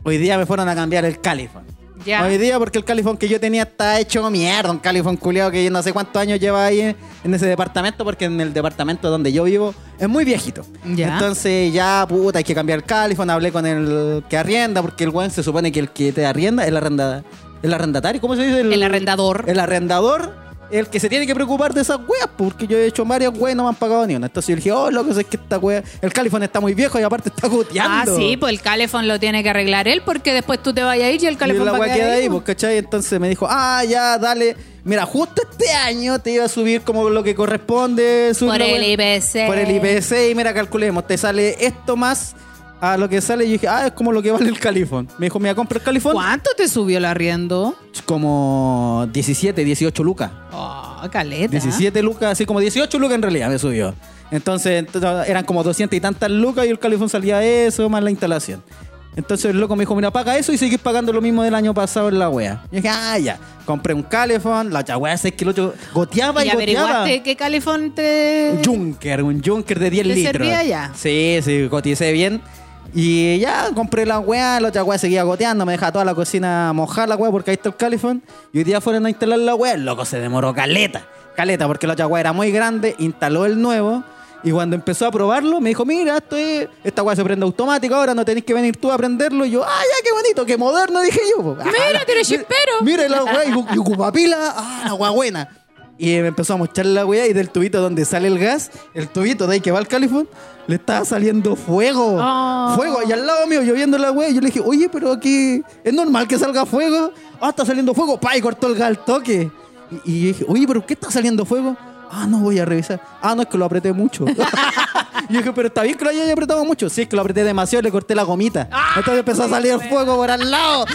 Hoy día me fueron a cambiar el califón. Ya. Hoy día porque el califón que yo tenía está hecho mierda. Un califón culiado que no sé cuántos años lleva ahí en, en ese departamento porque en el departamento donde yo vivo es muy viejito. Ya. Entonces ya, puta, hay que cambiar el califón. Hablé con el que arrienda porque el weón se supone que el que te arrienda es el arrenda, el arrendatario. ¿Cómo se dice? El arrendador. El arrendador. El que se tiene que preocupar de esas weas, porque yo he hecho varias weas y no me han pagado ni una. Entonces yo dije, oh, loco, es que esta wea, el califón está muy viejo y aparte está Ah, goteando. sí, pues el calefón lo tiene que arreglar él porque después tú te vayas a ir y el la va a quedar queda ahí, ahí, pues, pues. ¿cachai? Entonces me dijo, ah, ya, dale. Mira, justo este año te iba a subir como lo que corresponde. subir Por el. IPC. Por el IPC. Y mira, calculemos, te sale esto más a lo que sale. Y yo dije, ah, es como lo que vale el califón. Me dijo, mira, compra el califón. ¿Cuánto te subió el arriendo? Como 17, 18 lucas. Oh, caleta. 17 lucas, así como 18 lucas en realidad me subió. Entonces, entonces, eran como 200 y tantas lucas y el califón salía eso más la instalación. Entonces el loco me dijo, mira, paga eso y seguís pagando lo mismo del año pasado en la wea. Y dije, ah, ya. Compré un calefón, la wea 6 kilos, goteaba y, ¿Y goteaba. averiguaste qué calefón te...? Un Junker, un Junker de 10 ¿Te litros. servía ya? Sí, sí, coticé bien. Y ya compré la weá, la otra weá seguía goteando, me dejaba toda la cocina mojada la weá porque ahí está el califón. Y hoy día fueron a instalar la weá, el loco se demoró caleta. Caleta, porque la otra weá era muy grande, instaló el nuevo. Y cuando empezó a probarlo, me dijo, mira, esto es, esta weá se prende automático, ahora no tenés que venir tú a aprenderlo. Y yo, ah, ya, qué bonito, qué moderno, dije yo. po. Mira, Ah, tiene chispero. Mira la weá, y, y ocupa pila, ah, la weá buena. Y me empezó a mostrar la weá y del tubito donde sale el gas, el tubito de ahí que va al califón, le estaba saliendo fuego. Oh. Fuego. Y al lado mío, yo viendo la weá, yo le dije, oye, pero aquí es normal que salga fuego. Ah, está saliendo fuego. Pa, y cortó el gas al toque. Y, y yo dije, oye, pero ¿qué está saliendo fuego? Ah, no voy a revisar. Ah, no, es que lo apreté mucho. (laughs) (laughs) y yo dije, pero está bien que lo haya apretado mucho. Sí, es que lo apreté demasiado y le corté la gomita. Entonces empezó a salir fuego por al lado.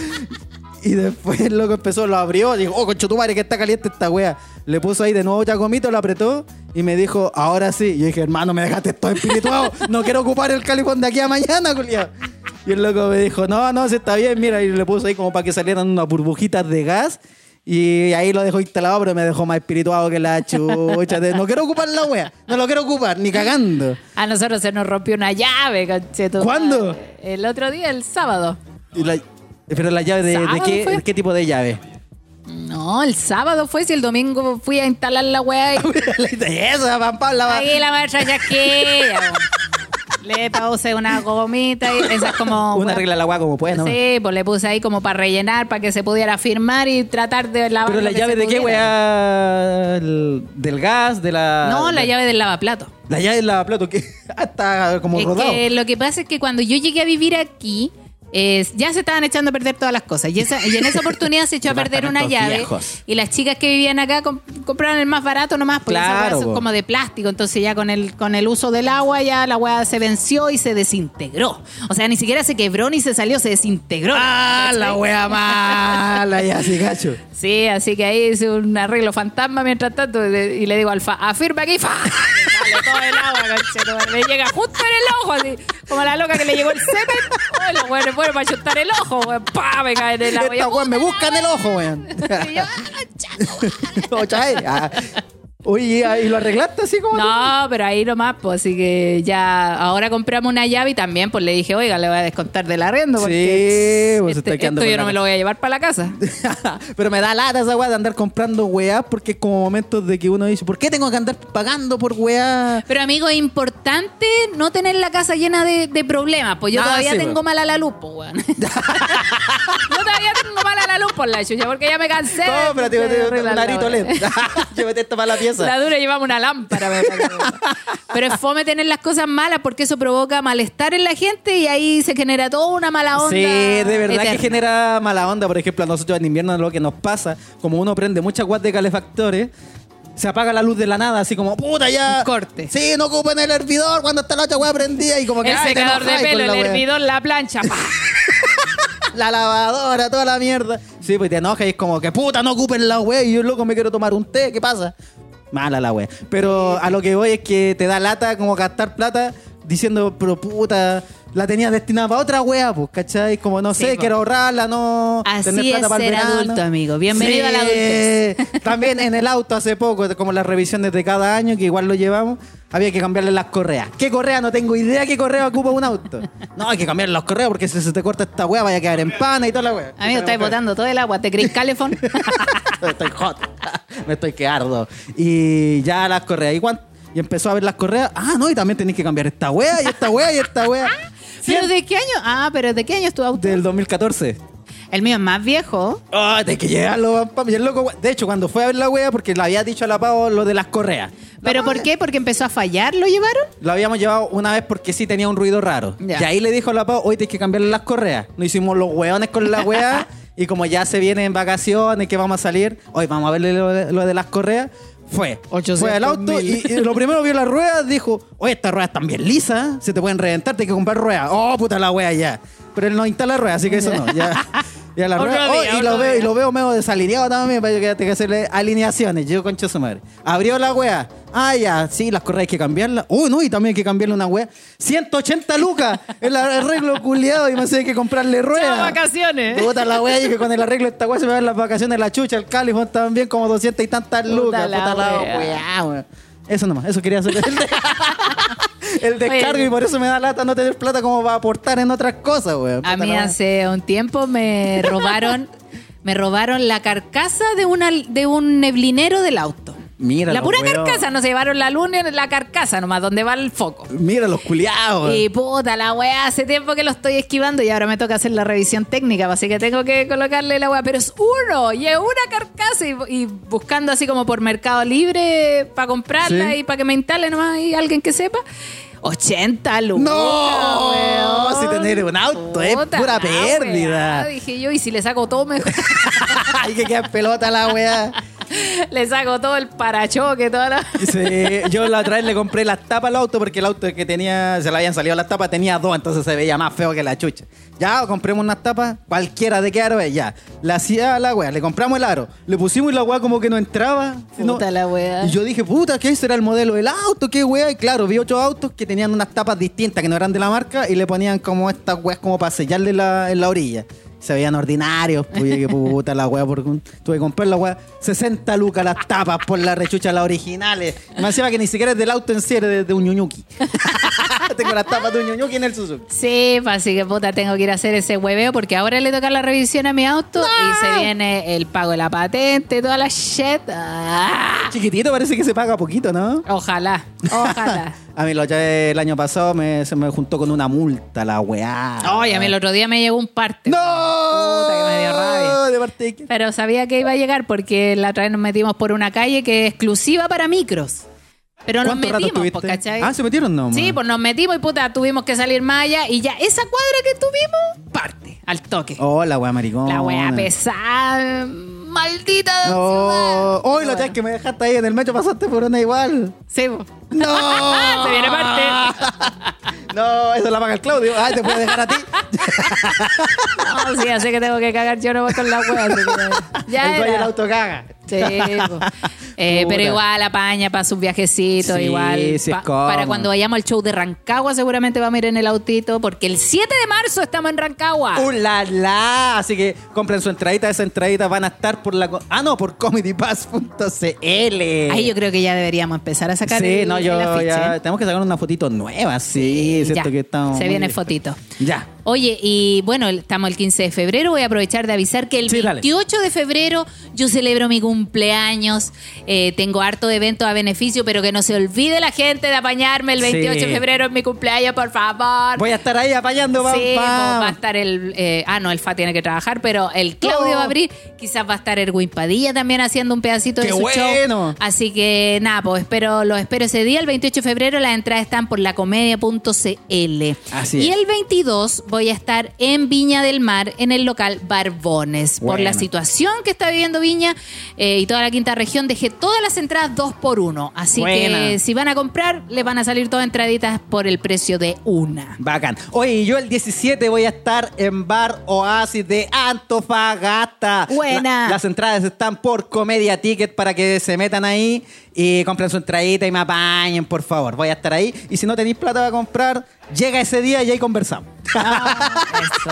Y después el loco empezó, lo abrió, dijo, oh, concho tu madre, que está caliente esta wea. Le puso ahí de nuevo ya gomito, lo apretó y me dijo, ahora sí. Y yo dije, hermano, me dejaste todo espirituado. No quiero ocupar el califón de aquí a mañana, culiao. Y el loco me dijo, no, no, si está bien, mira. Y le puso ahí como para que salieran unas burbujitas de gas. Y ahí lo dejó instalado, pero me dejó más espirituado que la chucha. No quiero ocupar la wea. No lo quiero ocupar, ni cagando. A nosotros se nos rompió una llave, concheto. ¿Cuándo? El otro día, el sábado. Y la- pero la llave de, de ¿Sábado qué, fue? qué tipo de llave? No, el sábado fue, si el domingo fui a instalar la weá y (laughs) Eso, Juan Pablo. ahí la maestra Chasquilla. Le puse una gomita y esa es como... (laughs) Una regla la weá como puede, ¿no? Sí, pues le puse ahí como para rellenar, para que se pudiera firmar y tratar de lavar. Pero la llave de qué, weá? El- ¿Del gas? ¿De la.? No, la de- llave del lavaplato. La llave del lavaplato, que (laughs) está como Es rodado. que lo que pasa es que cuando yo llegué a vivir aquí, eh, ya se estaban echando a perder todas las cosas. Y, esa- y en esa (laughs) oportunidad se echó a perder una llave. viejos. Y las chicas que vivían acá com- compraron el más barato nomás, porque Claro, son como de plástico. Entonces ya con el, con el uso del agua ya la weá se venció y se desintegró. O sea, ni siquiera se quebró ni se salió, se desintegró. ¡Ah, la wea mala! Ya, sí, gacho. (laughs) Sí, así que ahí hice un arreglo fantasma mientras tanto y le digo al fa, afirma aquí, fa. (laughs) Todo el agua, conchetumare. Me llega justo en el ojo, así, como la loca que le llegó el semen. Oh, los weones fueron para chutar el ojo, weón. Pa, me cae en el agua. Weón me busca en el ojo, weón. y yo, ah, chato. (laughs) Oye, ¿y lo arreglaste así como? No, pero ahí nomás, pues así que ya ahora compramos una llave y también pues le dije, oiga, le voy a descontar del arriendo porque Sí, pues, este- esto yo la no me lo voy a llevar para la casa. (laughs) Pero me da lata esa weá de andar comprando weá porque es como momentos de que uno dice, ¿por qué tengo que andar pagando por weá? Pero amigo, es importante no tener la casa llena de, de problemas. Pues yo Ah, todavía sí, tengo pues. mala la luz, pues, weón. (laughs) yo todavía tengo mala la luz por la chucha, porque ya me cansé. (laughs) No, pero tío, tío, arreglar un la arito weá. LED. Llévate esto para la pieza. La dura llevamos una lámpara. pero- es fome tener las cosas malas porque eso provoca malestar en la gente y ahí se genera toda una mala onda. Sí, de verdad eterna. que genera mala onda. Por ejemplo, a nosotros en invierno lo que nos pasa, como uno prende muchas watts de calefactores, se apaga la luz de la nada, así como, puta, ya. Un corte. Sí, no ocupen el hervidor cuando está la otra weá prendida y como que. El ay, secador de pelo, el hervidor, la plancha. (laughs) La lavadora, toda la mierda. Sí, pues te enojas y es como que, puta, no ocupen la weá y yo, loco, me quiero tomar un té, ¿qué pasa? Mala la weá. Pero a lo que voy es que te da lata como gastar plata diciendo, pero puta. La tenía destinada para otra wea, pues, ¿cachai? Como no Sí, sé, po. quiero ahorrarla, no. Así tener plata es para el ser verano. adulto, amigo. Bienvenido a la adultez. (laughs) También en el auto hace poco, como las revisiones de cada año, que igual lo llevamos, había que cambiarle las correas. ¿Qué correa? No tengo idea qué correa ocupa un auto. No, hay que cambiarle las correas porque si se te corta esta wea vaya a quedar en pana y toda la wea. Amigo, estáis botando todo el agua. ¿Te crees calefón? (laughs) estoy hot. Me estoy quedando. Y ya las correas. ¿Y, cuán- y empezó a ver las correas. Ah, no, y también tenéis que cambiar esta wea y esta wea y esta wea. ¿Pero de qué año? Ah, pero ¿de qué año es tu auto? Del 2014. El mío es más viejo. Ah, de que llegarlo, papi. El loco, de hecho, cuando fue a ver la wea, porque le había dicho a la Pau lo de las correas. ¿Pero por qué? ¿Porque empezó a fallar? ¿Lo llevaron? Lo habíamos llevado una vez porque sí tenía un ruido raro. Ya. Y ahí le dijo a la Pau, hoy tienes que cambiarle las correas. Nos hicimos los weones con la wea. (laughs) y como ya se vienen vacaciones, que vamos a salir, hoy vamos a verle lo de, lo de las correas. Fue. 800 fue al auto y, y lo primero vio las ruedas, dijo, oye, estas ruedas están bien lisas, se te pueden reventar, tienes que comprar ruedas. Oh, puta la wea ya. Pero él no instala ruedas, así que eso no. Ya, (laughs) ya la Otro rueda. día, Oh, y, otro lo veo, día. y lo veo medio desalineado también, para que tenga que hacerle alineaciones. Yo, concha su madre. Abrió la wea. Ah, ya, sí, las correas hay que cambiarlas. Uy, no, y también hay que cambiarle una wea. 180 lucas el arreglo culiado y me hace que comprarle ruedas. Vacaciones. Puta la wea, y que con el arreglo de esta wea se me van las vacaciones la chucha, el califón también como 200 y tantas lucas. la Puta la wea, wea. Eso nomás, eso quería hacer. El, (laughs) de- el descargo Oye. y por eso me da lata no tener plata como para aportar en otras cosas, weón. A mí hace un tiempo me robaron, me robaron la carcasa de una de un neblinero del auto. Mira la pura weón. carcasa, no se llevaron la luna, la carcasa nomás, donde va el foco. Mira los culiados. Y puta, la weá, hace tiempo que lo estoy esquivando y ahora me toca hacer la revisión técnica, así que tengo que colocarle la weá. Pero es uno, y es una carcasa, y, y buscando así como por Mercado Libre para comprarla Sí. y para que me instale nomás y alguien que sepa. 80 lucas. No, weón. si tener un auto es Puta pura la pérdida. weá, Dije yo, y si le saco todo mejor. (laughs) Hay que quedar pelota la weá. (laughs) le saco todo el parachoque, toda la. (laughs) Sí, yo la otra vez le compré las tapas al auto porque el auto que tenía, se le habían salido las tapas, tenía dos, entonces se veía más feo que la chucha. Ya, compremos unas tapas, cualquiera de qué aro es, ya. Le hacía la weá, le compramos el aro, le pusimos y la weá como que no entraba. Puta No- la weá. Y yo dije, puta, ¿qué será el modelo del auto? ¿Qué weá? Y claro, vi ocho autos que tenían unas tapas distintas que no eran de la marca y le ponían como estas weas como para sellarle la, en la orilla. Se veían ordinarios, pues, puta la weá, un- tuve que comprar la weá. 60 lucas las tapas por la rechucha, las originales. Me decía que ni siquiera es del auto en era de, de un ñuñuki. (laughs) (laughs) Tengo las tapas de un ñuñuki en el Suzuki. Sí, pues, así que puta, tengo que ir a hacer ese hueveo porque ahora le toca la revisión a mi auto y se viene el pago de la patente, toda la shit. Ah, Chiquitito parece que se paga poquito, ¿no? ojalá, ojalá. (laughs) A mí lo ya el año pasado me, se me juntó con una multa, la weá. Oye, a mí el otro día me llegó un parte. ¡No! Puta, que me dio rabia. ¿De parte de quién? Pero sabía que iba a llegar porque la otra vez nos metimos por una calle que es exclusiva para micros. Pero nos ¿Cuánto rato metimos, pues, ¿cachai? Ah, ¿se metieron? No, Sí, pues nos metimos y puta, tuvimos que salir más allá y ya esa cuadra que tuvimos, parte, al toque. Oh, la weá maricón. La wea pesada, maldita No. ciudad. Hoy lo que me dejaste ahí en el metro pasaste por una igual. Sí, po. ¡No! (laughs) Se viene parte. No, eso la paga el Claudio. Ay, te puedo dejar a ti. (laughs) No, sí, así que tengo que cagar yo no voy con la que Ya el dueño del auto caga. Sí. (laughs) Eh, pero igual apaña para sus viajecitos, Sí, igual. sí pa- para cuando vayamos al show de Rancagua, seguramente vamos a ir en el autito, porque el 7 de marzo estamos en Rancagua. ¡Uh, la, la! Así que compren su entradita. Esa entradita van a estar por la... Ah, no, por comedypass.cl. Ahí yo creo que ya deberíamos empezar a sacar Sí, el, no, yo el afiche. ya... Tenemos que sacar una fotito nueva, sí. Ya, cierto que estamos... se viene fotito. Ya. Oye, y bueno, estamos el 15 de febrero. Voy a aprovechar de avisar que el Sí, dale. 28 de febrero yo celebro mi cumpleaños. Eh, tengo harto de eventos a beneficio, pero que no se olvide la gente de apañarme el 28 Sí. de febrero en mi cumpleaños, por favor. Voy a estar ahí apañando, Sí, pam. va a estar el. eh, ah, no, el FA tiene que trabajar, pero el Claudio Oh. va a abrir. Quizás va a estar Erwin Padilla también haciendo un pedacito de ¡Qué su bueno! show. Así que nada, pues espero, lo espero ese día. El 28 de febrero las entradas están por lacomedia.cl. Así y es. el 22 voy a estar en Viña del Mar, en el local Barbones. Por la situación que está viviendo Viña eh, y toda la quinta región, dejé todas las entradas dos por uno. Así Buena. que si van a comprar, les van a salir todas entraditas por el precio de una. Bacán. Oye, yo el 17 voy a estar en Bar Oasis de Antofagasta. Buena. La- las entradas están por Comedia Ticket para que se metan ahí y compren su entradita y me apañen, por favor. Voy a estar ahí. Y si no tenéis plata para comprar, llega ese día y ahí conversamos. Eso.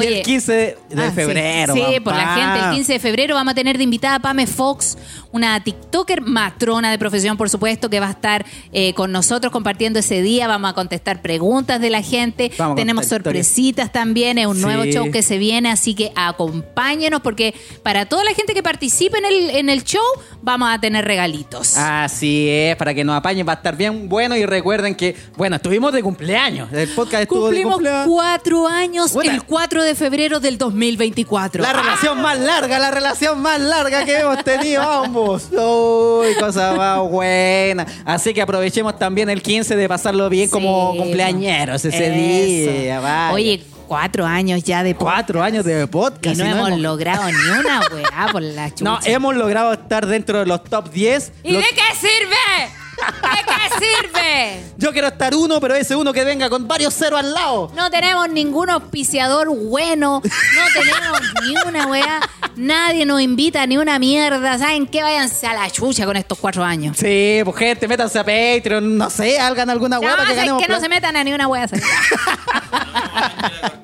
(laughs) y el 15 de, de Ah, sí. febrero. Sí, pam, por la gente. El 15 de febrero vamos a tener de invitada a Pame Fox, una TikToker matrona de profesión, por supuesto, que va a estar eh, con nosotros compartiendo ese día. Vamos a contestar preguntas de la gente. Vamos Tenemos sorpresitas también. Es un Sí. nuevo show que se viene, así que acompáñenos, porque para toda la gente que participe en el, en el show, vamos a tener regalitos. Así es, para que nos apañen, va a estar bien bueno y recuerden que, bueno, estuvimos de cumpleaños. El podcast estuvo de Cumplimos cumpleaños. cuatro años Buena. el 4 de febrero del 2024. La relación más larga, la relación más larga que hemos tenido ambos. Uy, cosa más (laughs) buena. Así que aprovechemos también el 15 de pasarlo bien como cumpleañeros ese eso. día. vaya. Oye, cuatro años ya de podcast. cuatro años de Y podcast. no y hemos logrado ni una (laughs) weá por la chucha. No, hemos logrado estar dentro de los top 10. ¿Y de qué sirve? ¿De qué (laughs) sirve? Yo quiero estar uno, pero ese uno que venga con varios ceros al lado. No tenemos ningún auspiciador bueno, no tenemos ni una weá, nadie nos invita ni una mierda. ¿Saben qué? Váyanse a la chucha con estos cuatro años. Sí, pues gente, métanse a Patreon, no sé, hagan alguna No, hueá para que ganemos que no se metan a ni una weá. (laughs)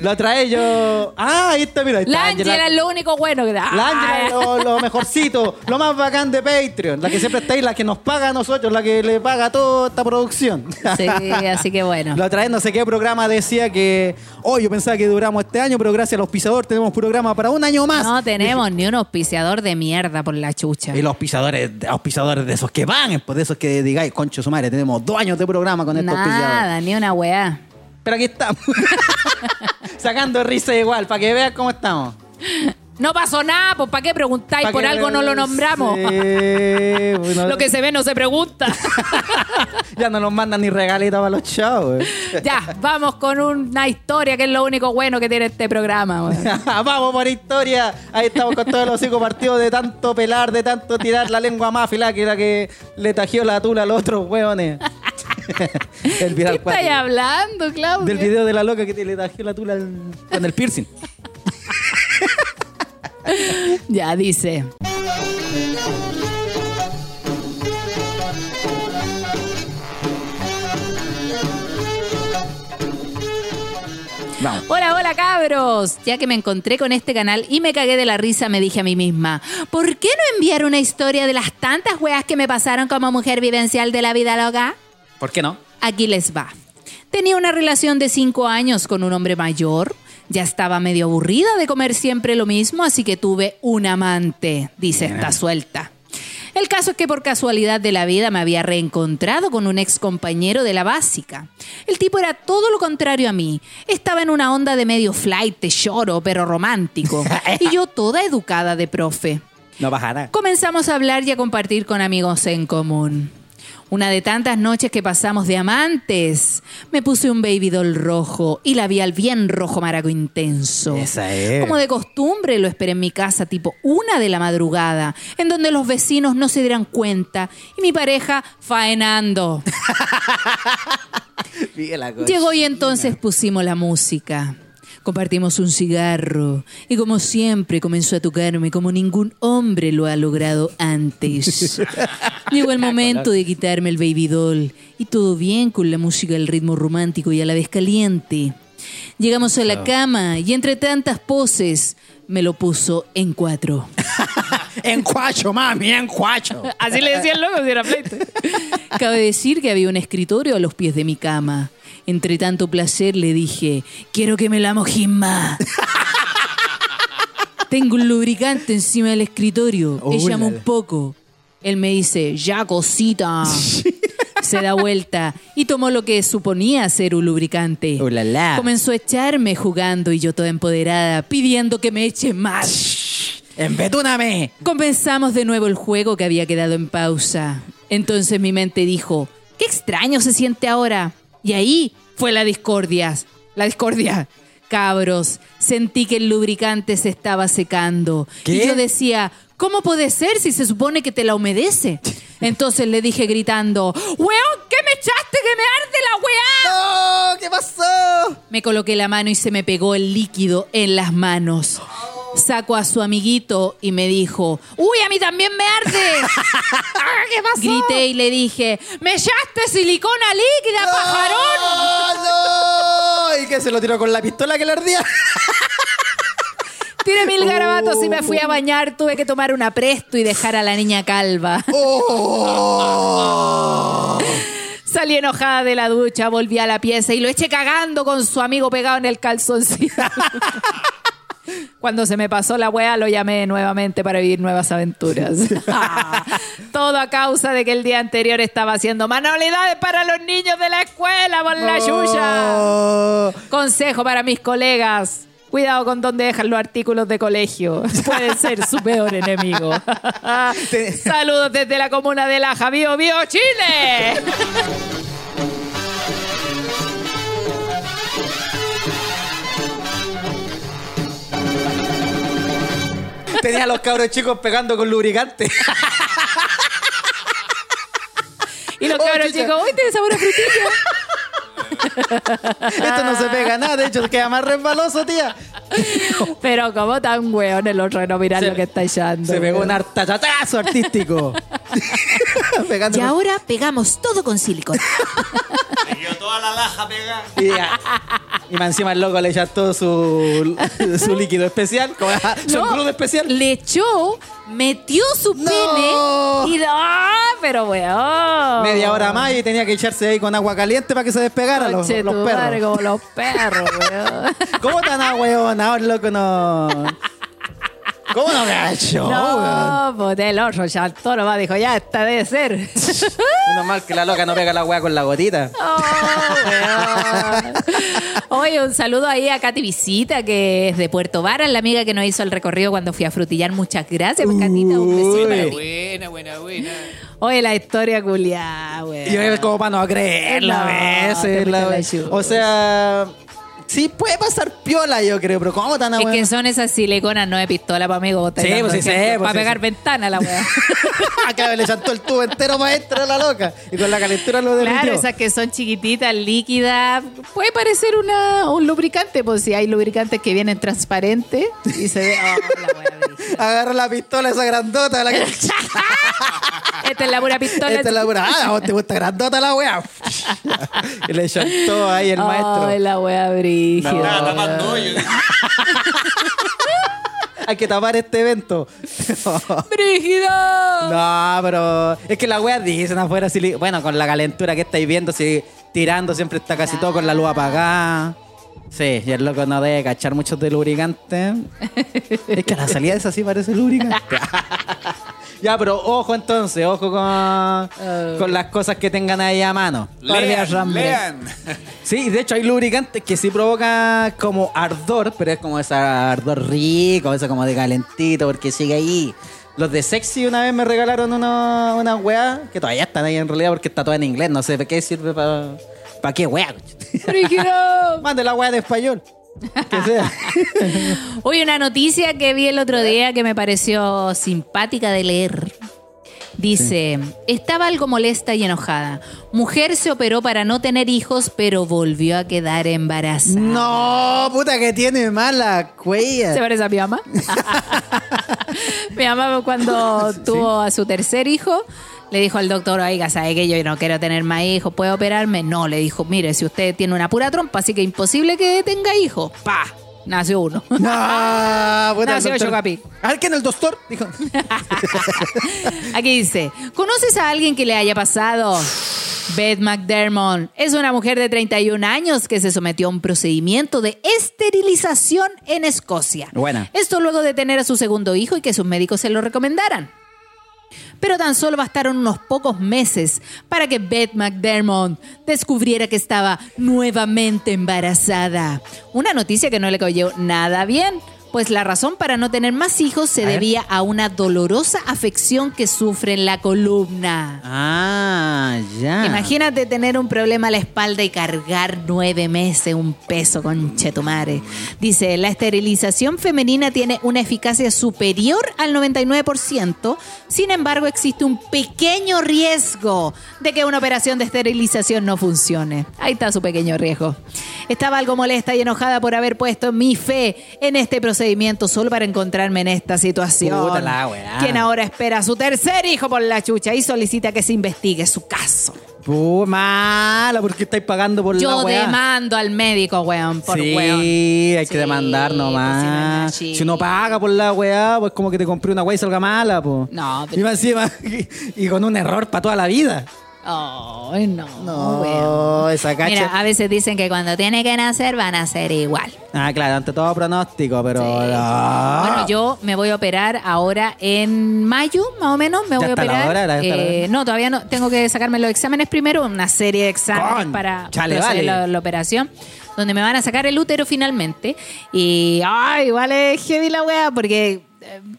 La trae yo. Ah, ahí está, mira. ahí está La Ángela es lo único bueno que da. La Ángela es lo, lo mejorcito, lo más bacán de Patreon. La que siempre está ahí, la que nos paga a nosotros, la que le paga toda esta producción. Sí, así que bueno. La otra vez no sé qué programa decía que, oh, yo pensaba que duramos este año, pero gracias al auspiciador tenemos programa para un año más. No tenemos ni un auspiciador de mierda por la chucha. Y los auspiciadores, auspiciadores de esos que van, pues de esos que digáis, concho su madre, tenemos dos años de programa con estos auspiciadores. Nada, ni una weá. Pero aquí estamos. (laughs) Sacando risa igual, para que veas cómo estamos. No pasó nada, pues ¿para qué preguntáis? Pa' Por algo no lo nombramos. Sí, (laughs) bueno, Lo que se ve no se pregunta. (laughs) Ya no nos mandan ni regalitos para los chavos. eh. ya, vamos con una historia que es lo único bueno que tiene este programa. Vamos por historia. Ahí estamos con todos los hijos partidos de tanto pelar, de tanto tirar la lengua más afilada que la que le tajió la tula a los otros hueones. (laughs) El ¿Qué viral estáis cuático. hablando, Claudio? Del video de la loca que te le tajió la tula al- con el piercing. (laughs) Ya, dice. Vamos. Hola, hola cabros. Ya que me encontré con este canal y me cagué de la risa, me dije a mí misma, ¿por qué no enviar una historia de las tantas weas que me pasaron como mujer vivencial de la vida loca? ¿Por qué no? Aquí les va. Tenía una relación de cinco años con un hombre mayor. Ya estaba medio aburrida de comer siempre lo mismo, así que tuve un amante, dice esta suelta. El caso es que por casualidad de la vida me había reencontrado con un ex compañero de la básica. El tipo era todo lo contrario a mí. Estaba en una onda de medio flight, de lloro, pero romántico. (laughs) Y yo toda educada de profe. No bajará. Comenzamos a hablar y a compartir con amigos en común. Una de tantas noches que pasamos de amantes. Me puse un baby doll rojo y labial bien rojo maraco intenso. Esa es. Como de costumbre lo esperé en mi casa tipo una de la madrugada, en donde los vecinos no se dieran cuenta y mi pareja faenando. (laughs) Llegó y entonces pusimos la música. Compartimos un cigarro y como siempre comenzó a tocarme como ningún hombre lo ha logrado antes. (laughs) Llegó el momento de quitarme el baby doll y todo bien con la música, el ritmo romántico y a la vez caliente. Llegamos a la cama y entre tantas poses me lo puso en cuatro. (laughs) En cuacho, mami, en cuacho. Así le decía el loco si era pleito. Cabe decir que había un escritorio a los pies de mi cama. Entre tanto placer le dije, quiero que me la mojes más. (laughs) Tengo un lubricante encima del escritorio. Oh, Échame la, un poco. Él me dice, ya cosita. (laughs) Se da vuelta y tomó lo que suponía ser un lubricante. Oh, la, la. Comenzó a echarme jugando y yo toda empoderada, pidiendo que me eche más. ¡Embetúname! Comenzamos de nuevo el juego que había quedado en pausa. Entonces mi mente dijo, qué extraño se siente ahora. Y ahí fue la discordia. La discordia. Cabros, sentí que el lubricante se estaba secando. ¿Qué? Y yo decía, ¿cómo puede ser si se supone que te la humedece? (laughs) Entonces le dije gritando, ¡Weón, qué me echaste que me arde la weá! ¡No! ¿Qué pasó? Me coloqué la mano y se me pegó el líquido en las manos. Sacó a su amiguito y me dijo, ¡Uy, a mí también me arde! (laughs) ¿Qué pasó? Grité y le dije, ¡Me echaste silicona líquida, pajarón! ¡No! no! ¿Y qué se lo tiró con la pistola que le ardía? (laughs) Tiré mil garabatos y me fui a bañar. Tuve que tomar un apresto y dejar a la niña calva. (laughs) ¡Oh! Salí enojada de la ducha, volví a la pieza y lo eché cagando con su amigo pegado en el calzoncillo. Cuando se me pasó la weá, lo llamé nuevamente para vivir nuevas aventuras. (laughs) Todo a causa de que el día anterior estaba haciendo manualidades para los niños de la escuela por la yuya. Oh. Consejo para mis colegas. Cuidado con dónde dejan los artículos de colegio. (laughs) Puede ser su peor enemigo. Saludos desde la comuna de Laja, Bio Bio, Chile. (laughs) Tenía a los cabros chicos pegando con lubricante. Y los Oh, cabros chicos, uy, tiene sabor a frutilla. (laughs) Esto no se pega nada, de hecho queda más resbaloso, tía. (laughs) Pero como tan weón el otro no mirar lo que está echando. Se pegó weón. un hartachatazo artístico. (laughs) Y ahora pegamos todo con silicona. Y, ya. y más encima el loco le echa todo su, su líquido especial, como su No, engrudo especial. Le echó, metió su No. pene y ¡ah! Pero weón. Media hora más y tenía que echarse ahí con agua caliente para que se despegara los, los perros. como los perros, weón. (laughs) ¿Cómo tan ahueonado el loco no? ¿Cómo no me ha hecho? No, pues el otro saltó nomás, dijo, ya, esta debe ser. (laughs) Menos mal que la loca no pega la hueá con la gotita. (laughs) Oh, weón. Oye, un saludo ahí a Katy Visita, que es de Puerto Varas, la amiga que nos hizo el recorrido cuando fui a frutillar. Muchas gracias, pues, Catita, un besito para ti. Buena, buena, buena. Oye, la historia culiada, weón. Y es como para no creerla a No, veces. a la o sea, sí puede pasar piola, yo creo, pero ¿cómo tan Es que son esas siliconas, no de pistola para amigo. Sí, pues sí pues Para sí pegar sé. ventana la weá. (laughs) Acá le chantó el tubo entero maestro a la loca. Y con la calentura lo derritió. Claro, esas que son chiquititas, líquidas. Puede parecer una, un lubricante, pues si hay lubricantes que vienen transparentes y se ve. Oh, la (laughs) brígida. Agarra la pistola esa grandota. La que... (laughs) (laughs) Esta es la pura pistola. Esta es la pura. Ah, vos te gusta grandota la wea. (laughs) y le chantó ahí el maestro. Ay, la wea brígida. Tapando. (laughs) Hay que tapar este evento. ¡Brígida! no, pero es que la wea dicen afuera. si Bueno, con la calentura que estáis viendo, si tirando siempre está casi todo con la luz apagada. Sí, y el loco no debe cachar mucho de lubricante. es que a la salida esa sí parece lubricante. Ya, pero ojo entonces, ojo con, con las cosas que tengan ahí a mano. Lean, lean. Sí, de hecho hay lubricantes que sí provocan como ardor, pero es como ese ardor rico, eso como de calentito, porque sigue ahí. Los de Sexy una vez me regalaron una, una weá, que todavía están ahí en realidad porque está toda en inglés, no sé para qué sirve para... ¿Para qué weá? ¡Brígida! (laughs) Mande la weá de español. Que sea. (laughs) Hoy una noticia que vi el otro día que me pareció simpática de leer. Dice, estaba algo molesta y enojada. Mujer se operó para no tener hijos, pero volvió a quedar embarazada. no, puta que tiene mala cuella. ¿Se parece a mi mamá? (laughs) (laughs) mi mamá cuando tuvo a su tercer hijo, le dijo al doctor, oiga, ¿sabe que yo no quiero tener más hijos? ¿Puede operarme? No, le dijo, mire, si usted tiene una pura trompa, así que imposible que tenga hijos. Pa. nació uno. (laughs) No, puta, Nació el doctor- Chocapic. A ver, ¿quién es el doctor? Dijo. (laughs) Aquí dice, ¿conoces a alguien que le haya pasado? Beth McDermott es una mujer de 31 años que se sometió a un procedimiento de esterilización en Escocia. Buena. Esto luego de tener a su segundo hijo y que sus médicos se lo recomendaran. Pero tan solo bastaron unos pocos meses para que Beth McDermott descubriera que estaba nuevamente embarazada. Una noticia que no le cayó nada bien, pues la razón para no tener más hijos se A ver. debía a una dolorosa afección que sufre en la columna. Ah, ya. Imagínate tener un problema a la espalda y cargar nueve meses un peso con chetumare. Dice, la esterilización femenina tiene una eficacia superior al 99%, sin embargo existe un pequeño riesgo de que una operación de esterilización no funcione. Ahí está su pequeño riesgo. Estaba algo molesta y enojada por haber puesto mi fe en este procedimiento solo para encontrarme en esta situación. Puta la weá. Quien ahora espera a su tercer hijo por la chucha y solicita que se investigue su caso. Puh, mala, porque estáis pagando por la Yo weá. demando al médico, weón, por sí, weón. hay Sí, que demandar pues, si no nomás. si uno paga por la weá, pues como que te compré una weá y salga mala, pues. No, pero- Y más encima, (laughs) y, con un error para toda la vida. Ay, no, No, esa cacha. Mira, a veces dicen que cuando tiene que nacer van a ser igual. Ah, claro, ante todo pronóstico, pero. Sí. Bueno, yo me voy a operar ahora en mayo, más o menos. Me ¿Ya voy a la operar. Eh, no, todavía no. Tengo que sacarme los exámenes primero, una serie de exámenes Con, para chale, vale. la, la operación. Donde me van a sacar el útero finalmente. Y, ay, es heavy la weá, porque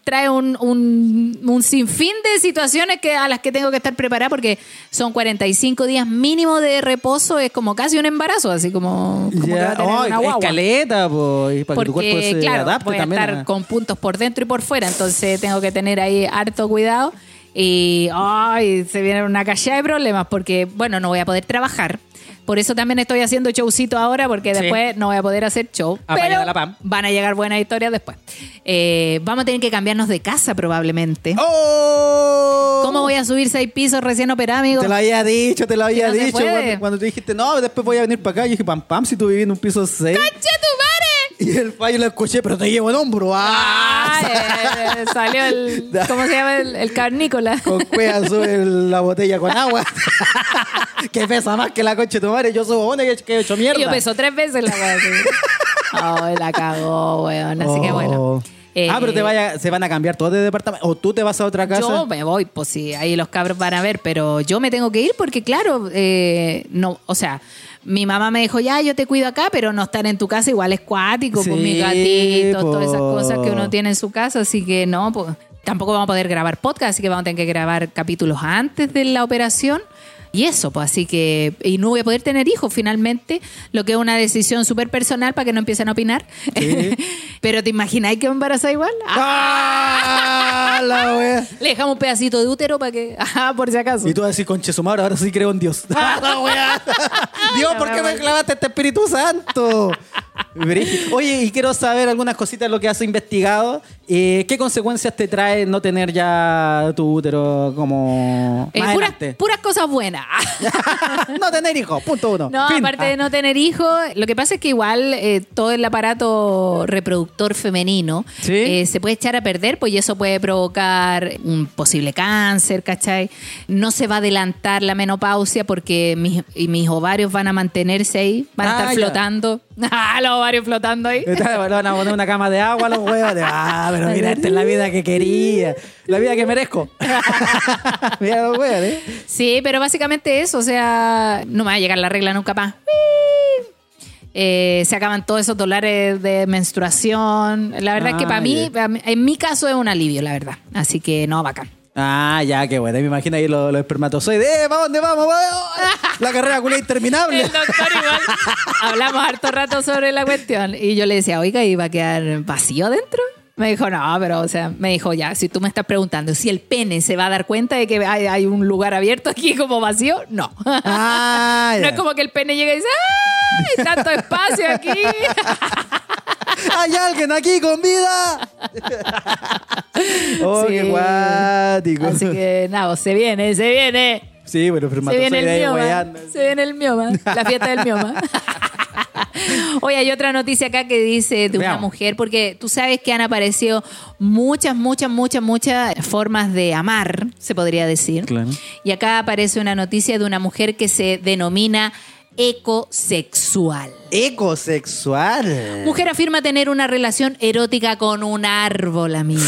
trae un, un, un sinfín de situaciones que, a las que tengo que estar preparada, porque son 45 días mínimo de reposo, es como casi un embarazo, así como, como que va a tener oh, una guagua escaleta, pues, para que tu cuerpo porque se claro, adapte voy a también. estar con puntos por dentro y por fuera, entonces tengo que tener ahí harto cuidado y ay, se viene una cachada de problemas porque bueno, no voy a poder trabajar. Por eso también estoy haciendo showcito ahora porque Sí. después no voy a poder hacer show. Apañada pero la pam. van a llegar buenas historias después. Eh, vamos a tener que cambiarnos de casa probablemente. ¡Oh! ¿Cómo voy a subir seis pisos recién operado, amigo? Te lo había dicho, te lo había no dicho. Cuando, cuando dijiste, no, después voy a venir para acá, yo dije, pam, pam, si tú vivís en un piso 6. ¡Conche tu madre! Y el fallo lo escuché, pero te llevo el hombro. ¡Ah! Eh, salió el. (laughs) ¿Cómo se llama? El, el carnícola. Con cueva (laughs) sube la botella con agua. (laughs) que pesa más que la concha de tu madre. Yo subo una que, he hecho mierda. Yo peso tres veces la weá. Ay, la cagó, weón. Así que bueno. Oh. Eh, ah, pero te vaya, se van a cambiar todos de departamento. O tú te vas a otra casa. Yo me voy, pues sí, ahí los cabros van a ver, pero yo me tengo que ir porque, claro, eh, no, o sea, mi mamá me dijo, ya, yo te cuido acá, pero no estar en tu casa igual es cuático, con Sí, mis gatitos, todas esas cosas que uno tiene en su casa, así que no, pues tampoco vamos a poder grabar podcast, así que vamos a tener que grabar capítulos antes de la operación. Y eso, pues así que, y no voy a poder tener hijos finalmente, lo que es una decisión súper personal para que no empiecen a opinar. (laughs) Pero te imagináis que me embaraza igual. ¡Ah! (laughs) la wea. Le dejamos un pedacito de útero para que, ajá, (laughs) por si acaso. Y tú vas a decir, conche su madre, ahora sí creo en Dios. ¡Ah, la wea! Dios, ¿por qué me clavaste este Espíritu Santo? Oye, y quiero saber algunas cositas de lo que has investigado. Eh, ¿Qué consecuencias te trae no tener ya tu útero como Eh, más puras, cosas buenas. (laughs) (laughs) no tener hijos, punto uno. No, Fin. aparte de Ah. no tener hijos, lo que pasa es que igual eh, todo el aparato reproductor femenino ¿Sí? eh, se puede echar a perder, pues y eso puede provocar un posible cáncer, ¿cachai? No se va a adelantar la menopausia porque mis, y mis ovarios van a mantenerse ahí, van a Ah, estar ya. flotando. Ah, los ovarios flotando ahí. Le (laughs) van a poner una cama de agua a los huevos. Ah, pero mira, esta es la vida que quería. La vida que merezco. (laughs) mira los huevos, ¿eh? Sí, pero básicamente eso, o sea, no me va a llegar la regla nunca más. Eh, se acaban todos esos dólares de menstruación. La verdad es que Ah, para mí- en mi caso es un alivio, la verdad. Así que no, bacán. Ah, ya, qué bueno. Me imagino ahí los, los espermatozoides. ¡Eh, ¿para dónde vamos? vamos? La carrera culé interminable. El doctor igual. Hablamos harto rato sobre la cuestión. Y yo le decía, oiga, ¿y va a quedar vacío dentro? Me dijo, no, pero, o sea, me dijo, ya, si tú me estás preguntando si el pene se va a dar cuenta de que hay, hay un lugar abierto aquí como vacío, no. Ah, (laughs) no es como que el pene llegue y dice, ¡ay! Tanto espacio aquí. (laughs) ¡Hay alguien aquí con vida! (laughs) ¡Oh, Sí. qué guático! Así que, nada, se viene, se viene. Sí, pero Se viene el mioma. Se viene el mioma. La fiesta del mioma. (laughs) Oye, hay otra noticia acá que dice de una mujer, porque tú sabes que han aparecido muchas, muchas, muchas, muchas formas de amar, se podría decir. Claro. Y acá aparece una noticia de una mujer que se denomina ecosexual. Ecosexual. Mujer afirma tener una relación erótica con un árbol, amigo.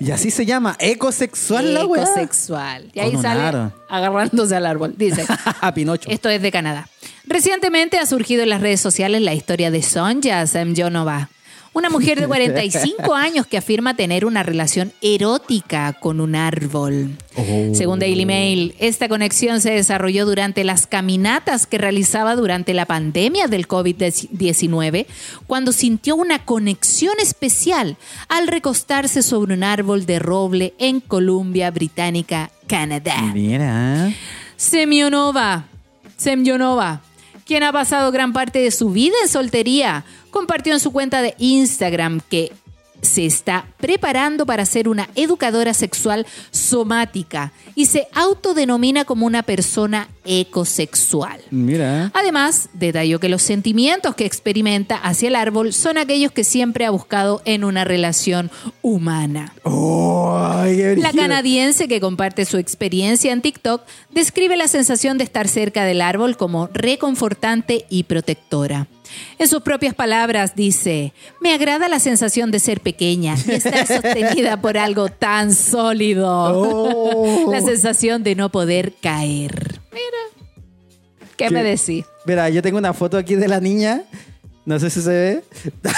Y así se llama, ecosexual la weá. Ecosexual. Y ahí sale agarrándose al árbol. Dice. (laughs) A Pinocho. Esto es de Canadá. Recientemente ha surgido en las redes sociales la historia de Sonja Semyonova, una mujer de 45 (laughs) años que afirma tener una relación erótica con un árbol. Según Daily Mail, esta conexión se desarrolló durante las caminatas que realizaba durante la pandemia del COVID-19, cuando sintió una conexión especial al recostarse sobre un árbol de roble en Columbia Británica, Canadá. Mira. Semyonova, Semyonova, quien ha pasado gran parte de su vida en soltería, compartió en su cuenta de Instagram que se está preparando para ser una educadora sexual somática y se autodenomina como una persona ecosexual. Mira. Además, detalló que los sentimientos que experimenta hacia el árbol son aquellos que siempre ha buscado en una relación humana. La canadiense que comparte su experiencia en TikTok describe la sensación de estar cerca del árbol como reconfortante y protectora. En sus propias palabras dice, me agrada la sensación de ser pequeña y estar sostenida por algo tan sólido. Oh. La sensación de no poder caer. Mira. ¿Qué, me decís? Mira, yo tengo una foto aquí de la niña. No sé si se ve. (laughs)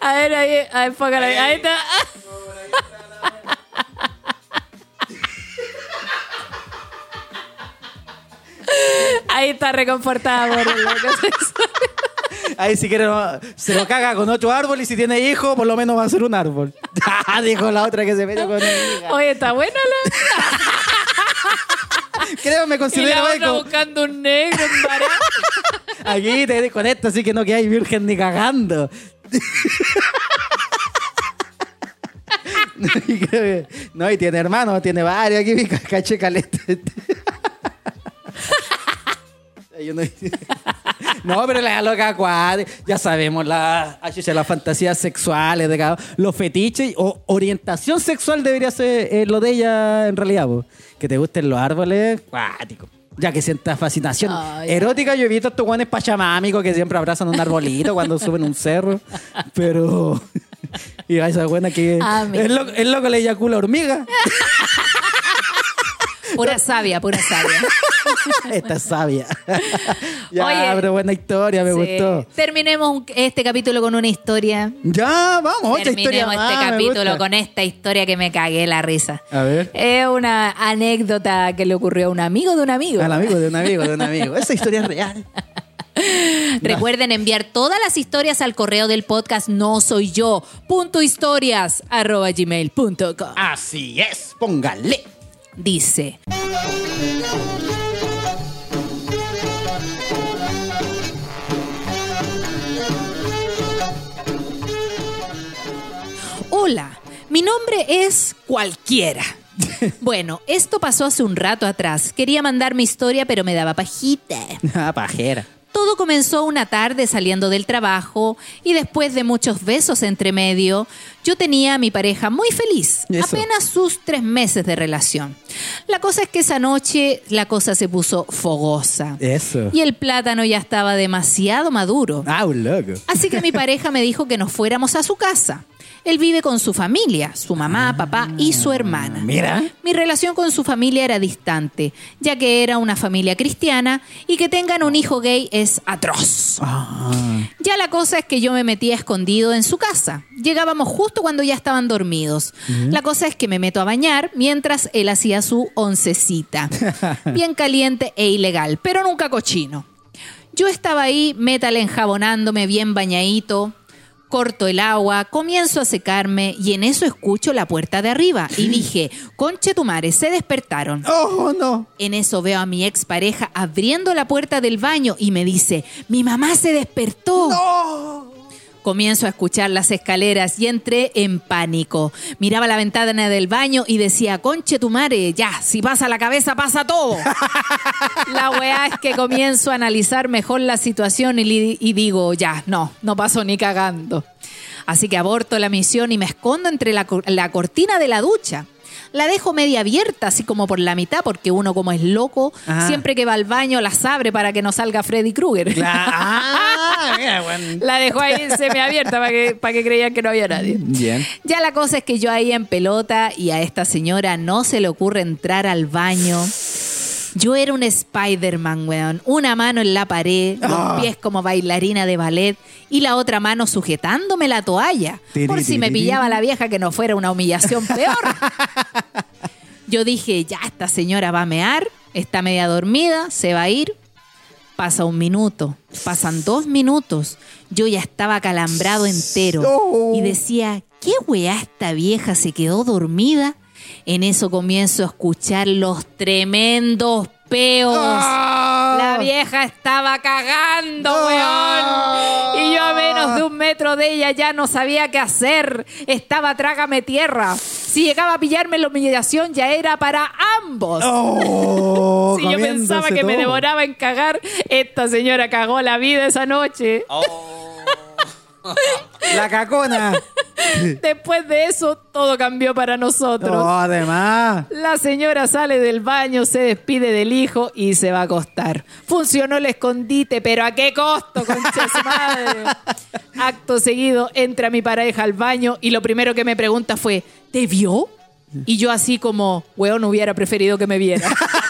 A ver, ahí, ahí, enfócala ahí. Ahí está. Ahí está reconfortada por el. (laughs) Ahí si quiere se lo caga con ocho árboles y si tiene hijo, por lo menos va a ser un árbol. (laughs) Dijo la otra que se metió con amiga. Oye, está buena la. (laughs) Creo me Y la considero otra buscando un negro en varón. Aquí te con esto, así que no quedáis virgen ni cagando. No, y tiene hermanos, tiene varios aquí, caché caleta. Yo no, (laughs) no, pero la loca cuadra, ya sabemos, la, las fantasías sexuales de cada los fetiches o orientación sexual debería ser eh, lo de ella en realidad, po. que te gusten los árboles, cuático. Ya que sientas fascinación erótica, yo he visto estos guanes pachamámicos que siempre abrazan un arbolito cuando suben un cerro, pero... (laughs) Y a esa buena que Ah, es loco, es loco le eyacula hormiga. (laughs) Pura sabia, pura sabia. (laughs) Esta es sabia. (laughs) ya, Oye. pero buena historia, me Sí. gustó. Terminemos este capítulo con una historia. Ya, vamos, otra historia Terminemos este capítulo con esta historia que me cagué la risa. A ver. Es una anécdota que le ocurrió a un amigo de un amigo. Al amigo de un amigo, de un amigo. Esa historia es real. (laughs) Recuerden enviar todas las historias al correo del podcast no soy yo. Punto historias arroba gmail.com. Así es, póngale. Dice. Hola, mi nombre es cualquiera. (laughs) Bueno, esto pasó hace un rato atrás. Quería mandar mi historia, pero me daba pajita. (laughs) Ah, pajera. Todo comenzó una tarde saliendo del trabajo y después de muchos besos entre medio, yo tenía a mi pareja muy feliz, Eso. apenas sus tres meses de relación. La cosa es que esa noche la cosa se puso fogosa Eso. y el plátano ya estaba demasiado maduro. Ah, un loco. Así que mi (laughs) pareja me dijo que nos fuéramos a su casa. Él vive con su familia, su mamá, papá y su hermana. Mira. Mi relación con su familia era distante, ya que era una familia cristiana y que tengan un hijo gay es atroz. Ah, Ya la cosa es que yo me metía escondido en su casa. Llegábamos justo cuando ya estaban dormidos. La cosa es que me meto a bañar mientras él hacía su oncecita. (laughs) Bien caliente e ilegal, pero nunca cochino. Yo estaba ahí, metal enjabonándome bien bañadito. Corto el agua, comienzo a secarme y en eso escucho la puerta de arriba y dije, conche tu madre, se despertaron. Oh, no. En eso veo a mi expareja abriendo la puerta del baño y me dice, mi mamá se despertó. Comienzo a escuchar las escaleras y entré en pánico. Miraba la ventana del baño y decía, conche tu madre, ya, si pasa la cabeza, pasa todo. (laughs) la weá es que comienzo a analizar mejor la situación y, digo, ya, no, no paso ni cagando. Así que aborto la misión y me escondo entre la, la cortina de la ducha. La dejo media abierta, así como por la mitad, porque uno como es loco, Ajá. siempre que va al baño las abre para que no salga Freddy Krueger. (laughs) Ah, mira, bueno. La dejó ahí semiabierta para que, para que creían que no había nadie. Bien. Ya la cosa es que yo ahí en pelota y a esta señora no se le ocurre entrar al baño. Yo era un Spider-Man, weón. Una mano en la pared, los pies como bailarina de ballet y la otra mano sujetándome la toalla. Por si me pillaba la vieja que no fuera una humillación (laughs) peor. Yo dije, ya esta señora va a mear, está media dormida, se va a ir. Pasa un minuto, pasan dos minutos. Yo ya estaba calambrado entero. Y decía, ¿qué weá esta vieja se quedó dormida? En eso comienzo a escuchar los tremendos peos. La vieja estaba cagando, weón. Y yo a menos de un metro de ella ya no sabía qué hacer. Estaba trágame tierra. Si llegaba a pillarme la humillación ya era para ambos. Oh, (laughs) si yo pensaba que me devoraba en cagar, esta señora cagó la vida esa noche. (laughs) La cacona. Después de eso, todo cambió para nosotros. No, además. La señora sale del baño, se despide del hijo y se va a acostar. Funcionó el escondite, pero ¿a qué costo, concha su madre? Acto seguido, entra mi pareja al baño y lo primero que me pregunta fue, ¿te vio? Y yo así como, weón, hubiera preferido que me viera. (laughs)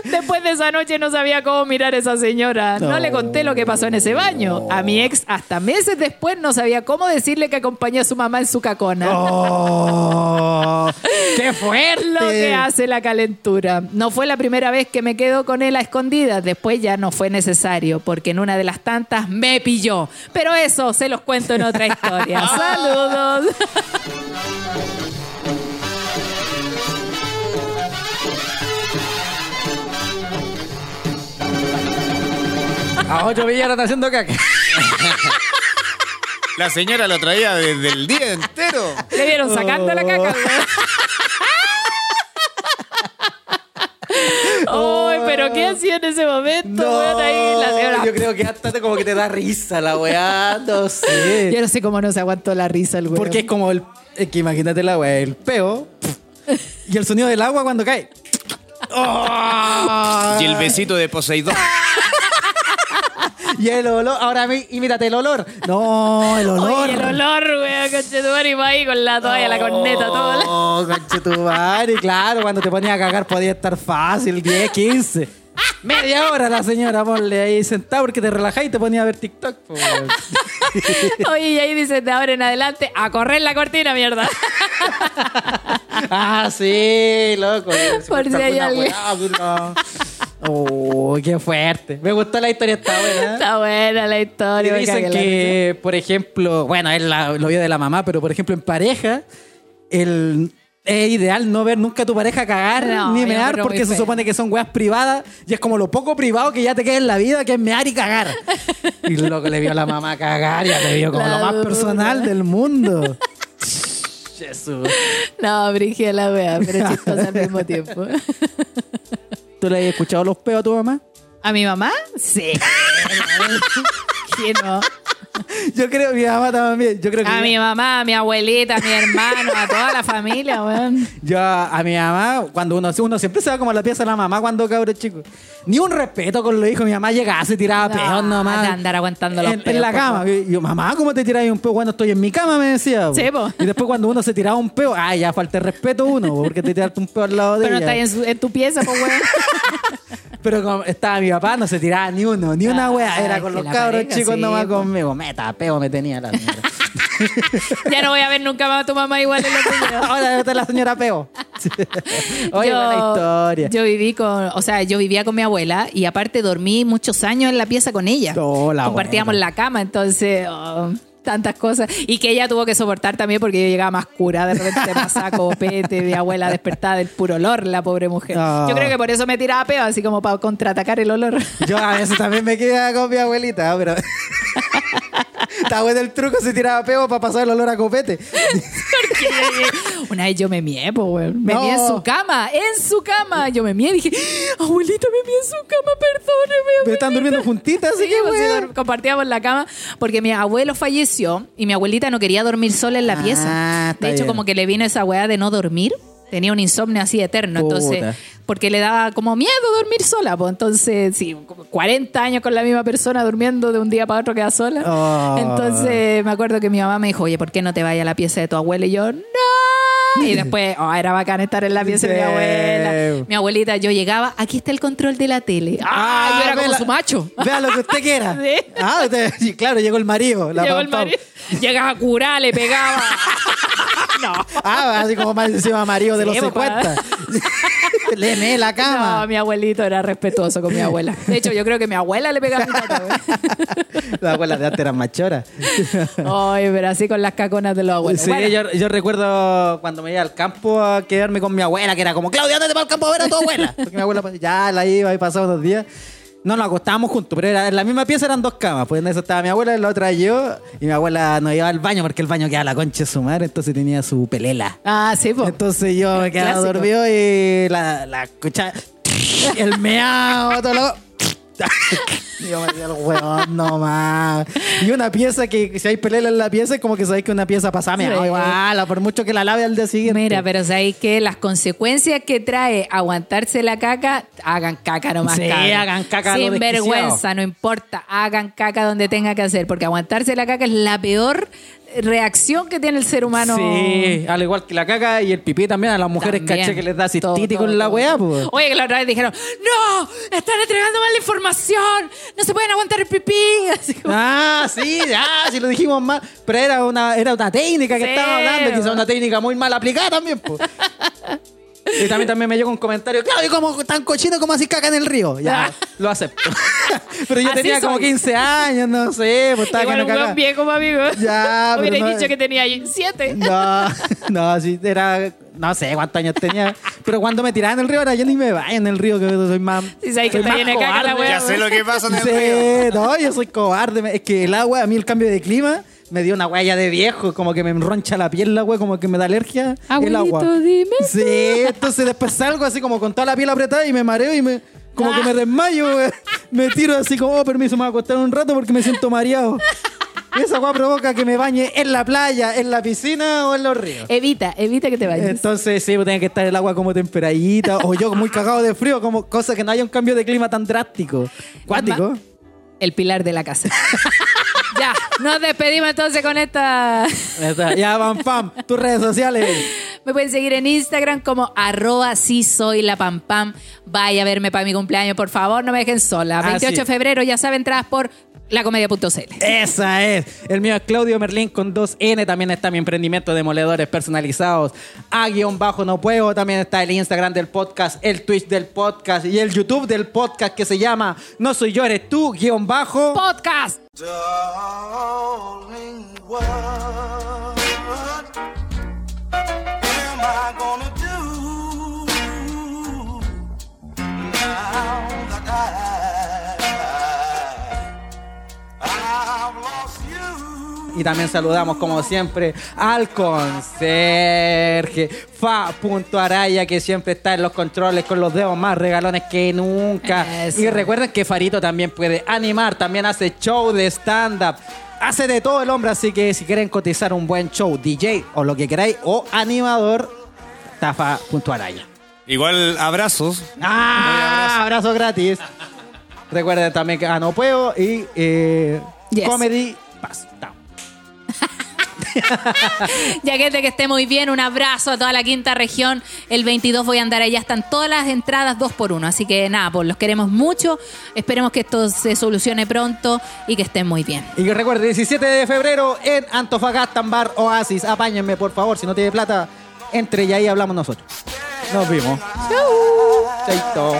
(laughs) Después de esa noche no sabía cómo mirar a esa señora. No. le conté lo que pasó en ese baño. A mi ex, hasta meses después, no sabía cómo decirle que acompañó a su mamá en su cacona. Oh, ¡Qué fuerte! (laughs) Lo que hace la calentura. No fue la primera vez que me quedo con él a escondidas. Después ya no fue necesario, porque en una de las tantas me pilló. Pero eso se los cuento en otra historia. (laughs) Saludos. A (laughs) ocho villas está haciendo caca. La señora lo traía desde el día entero. Le vieron sacando la caca. Ay, pero ¿qué hacía en ese momento? weón? Ahí la señora- yo creo que hasta como que te da risa la weá, no sé. Yo no sé cómo no se aguantó la risa el güey. Porque es como el. Es que imagínate la weá, el peo y el sonido del agua cuando cae. Oh. Y el besito de Poseidón. (laughs) Y el olor, ahora mi- imítate el olor. No, el olor. Oye, el olor, weón, conchetumare, y va ahí con la toalla, la corneta, todo. la- Oh, conchetumare, claro, cuando te ponías a cagar podía estar fácil, 10, 15. Media hora la señora, ponle ahí sentada porque te relajás y te ponías a ver TikTok. weón. (laughs) Oye, y ahí dice de ahora en adelante, a correr la cortina, mierda. ah, sí, loco. Por si hay alguien. Oh, qué fuerte. Me gustó la historia, está buena. Está buena la Y historia. me dicen que, por ejemplo, bueno, él la- lo vio de la mamá, pero por ejemplo en pareja, el, es ideal no ver nunca a tu pareja cagar No, ni mear porque se supone que son weas privadas y es como lo poco privado que ya te queda en la vida que es mear y cagar. y lo que le vio a la mamá cagar ya le vio como La lo más dura. personal del mundo. Jesús. No, Brigia la wea, pero chistosa al mismo tiempo. (laughs) ¿Tú le has escuchado los peos a tu mamá? ¿A mi mamá? Sí. (laughs) ¿Quién no? (laughs) Yo creo, mi mamá también. Yo creo que A mi mamá, a mi abuelita, a mi hermano, a toda la familia, weón. Yo a mi mamá, cuando uno, uno siempre se va como a la pieza de la mamá cuando cabro chico. Ni un respeto con los hijos. Mi mamá llegaba, se tiraba No, peos nomás. de andar aguantando los en, peos, en la cama. Y yo, mamá, ¿cómo te tiras un peo cuando estoy en mi cama? Me decía. Sí, po. Y después cuando uno se tiraba un peo, ay, ya falta el respeto uno, po, porque te tiraste un peo al lado de Pero no ella. estás en, su- en tu pieza, pues, weón. (laughs) Pero como estaba mi papá, no se tiraba ni uno, ni una Ah, wea. Era con los cabros chicos nomás po. conmigo. Meta, peo me tenía la señora. (laughs) Ya no voy a ver nunca más a tu mamá igual en los. Ahora está la señora peo. (laughs) Oye, buena historia. Yo viví con, o sea, yo vivía con mi abuela y aparte dormí muchos años en la pieza con ella. Oh, la Compartíamos buena. la cama, entonces oh, tantas cosas. Y que ella tuvo que soportar también porque yo llegaba más cura, de repente más saco, (laughs) pete, mi abuela despertada del puro olor, la pobre mujer. Yo creo que por eso me tiraba peo, así como para contraatacar el olor. Yo a veces también me quedaba con mi abuelita, pero. (laughs) Está bueno el truco, se tiraba peo para pasar el olor a copete. Una vez yo me mié, po, weón. Me No. mié en su cama, en su cama. Yo me mié y dije, abuelita, me mié en su cama, perdóneme. Me están durmiendo juntitas, así Sí, que, pues, weón. compartíamos la cama porque mi abuelo falleció y mi abuelita no quería dormir sola en la Ah, pieza. está De hecho, bien. como que le vino esa weá de no dormir. Tenía un insomnio así eterno. Puta. Entonces, porque le daba como miedo dormir sola. Pues entonces, sí, como 40 años con la misma persona durmiendo de un día para otro queda sola. Oh. Entonces, me acuerdo que mi mamá me dijo, oye, ¿por qué no te vayas a la pieza de tu abuela? Y yo, no. Y (laughs) después, oh, era bacán estar en la pieza de mi abuela. Mi abuelita, yo llegaba, aquí está el control de la tele. Ah, yo era como su macho. Vea lo que usted quiera. (laughs) Sí. Ah, usted- sí, claro, llegó el marido. La Llegó pam, el pam. marido. Llegaba a curar, le pegaba. (laughs) no. Ah, así como más encima marido de Sí, los papá. 50. Le me la No, cama. mi abuelito era respetuoso con mi abuela. De hecho, yo creo que mi abuela le pegaba mi papá. güey. Las (laughs) abuelas de antes eran machoras. Ay, pero así con las caconas de los abuelos. Sí, Bueno, yo, yo recuerdo cuando me iba al campo a quedarme con mi abuela, que era como, Claudia, ándate para el campo a ver a tu abuela. Porque mi abuela pues, ya la iba y pasaba unos días. No nos acostábamos juntos, pero era, en la misma pieza eran dos camas. Pues en eso estaba mi abuela, en la otra yo. Y mi abuela no iba al baño porque el baño quedaba la concha de su madre, entonces tenía su pelela. Ah, sí, pues. Entonces yo me quedaba dormido y la, la escuchaba. El meao, todo lo. Yo (laughs) el huevón, no más. Y una pieza que si hay pelela en la pieza es como que sabéis que una pieza pasa meao Sí. igual, por mucho que la lave al día siguiente. Mira, pero sabéis que las consecuencias que trae aguantarse la caca, hagan caca nomás. Sí, cabros. hagan caca Sin vergüenza, no importa. Hagan caca donde tenga que hacer, porque aguantarse la caca es la peor reacción que tiene el ser humano. Sí, al igual que la caca y el pipí también a las mujeres También. caché que les da cistitis con la weá, pues. Oye, que la otra vez dijeron, no, están entregando mal la información, no se pueden aguantar el pipí. (laughs) Así como- Ah, sí, ya, sí lo dijimos mal. Pero era una, era una técnica que Sí, estaba hablando, quizás po. una técnica muy mal aplicada también, pues. (laughs) Y también, también me llegó un comentario, claro, y como tan cochino como así caca en el río. Ya, lo acepto. (laughs) Pero yo Así tenía como soy. 15 años, no sé, pues estaba Igual que un no cagaba. viejo, amigo. Ya, (laughs) pero Hubiera no- dicho que tenía ahí siete. (laughs) No, no, sí, era, no sé cuántos años tenía. Pero cuando me tiraba en el río, ahora yo ni me vaya en el río, que soy más. Sí, sabes que está de caca la cobarde. wea. Ya sé lo que pasa en el río. Sí, no, yo soy cobarde. Es que el agua, a mí el cambio de clima me dio una huella de viejo, como que me enroncha la piel la agua, como que me da alergia el agua. dime Sí, entonces después salgo así como con toda la piel apretada y me mareo y me como que me desmayo, güey. Me tiro así como, oh, permiso, me voy a acostar un rato porque me siento mareado. Y esa agua provoca que me bañe en la playa, en la piscina o en los ríos. Evita, evita que te vayas. Entonces sí, pues, tiene que estar el agua como temperadita o yo muy cagado de frío, como cosa que no haya un cambio de clima tan drástico. Cuático. El pilar de la casa. (laughs) ya, nos despedimos entonces con esta. Ya Ya, pam, pam. Tus redes sociales. Me pueden seguir en Instagram como arroba si soy la pam pam. Vaya a verme para mi cumpleaños, por favor, no me dejen sola. Ah, 28 de sí. febrero, ya saben, entradas por lacomedia.cl. Esa es. El mío es Claudio Merlín con 2N. También está mi emprendimiento de demoledores personalizados. A guion bajo no puedo. También está el Instagram del podcast, el Twitch del podcast y el YouTube del podcast que se llama No soy yo, eres tú, guion bajo. Podcast. Darling, what am I gonna do now that I, Y también saludamos, como siempre, al conserje Fa.araya, que siempre está en los controles con los dedos más regalones que nunca. Eso. Y recuerden que Farito también puede animar, también hace show de stand-up. Hace de todo el hombre, así que si quieren cotizar un buen show, DJ o lo que queráis, o animador, está Fa.araya. Igual abrazos. ¡Ah! Abrazo gratis. Recuerden también que Ah, no puedo y eh, Yes. Comedy. (laughs) Ya que que esté muy bien, un abrazo a toda la quinta región. El 22 voy a andar allá, están todas las entradas dos por uno. Así que nada, pues los queremos mucho. Esperemos que esto se solucione pronto y que estén muy bien. Y que recuerde, 17 de febrero en Antofagasta, en Bar Oasis. Apáñenme, por favor, si no tiene plata, entre y ahí hablamos nosotros. Nos vimos. Chaito.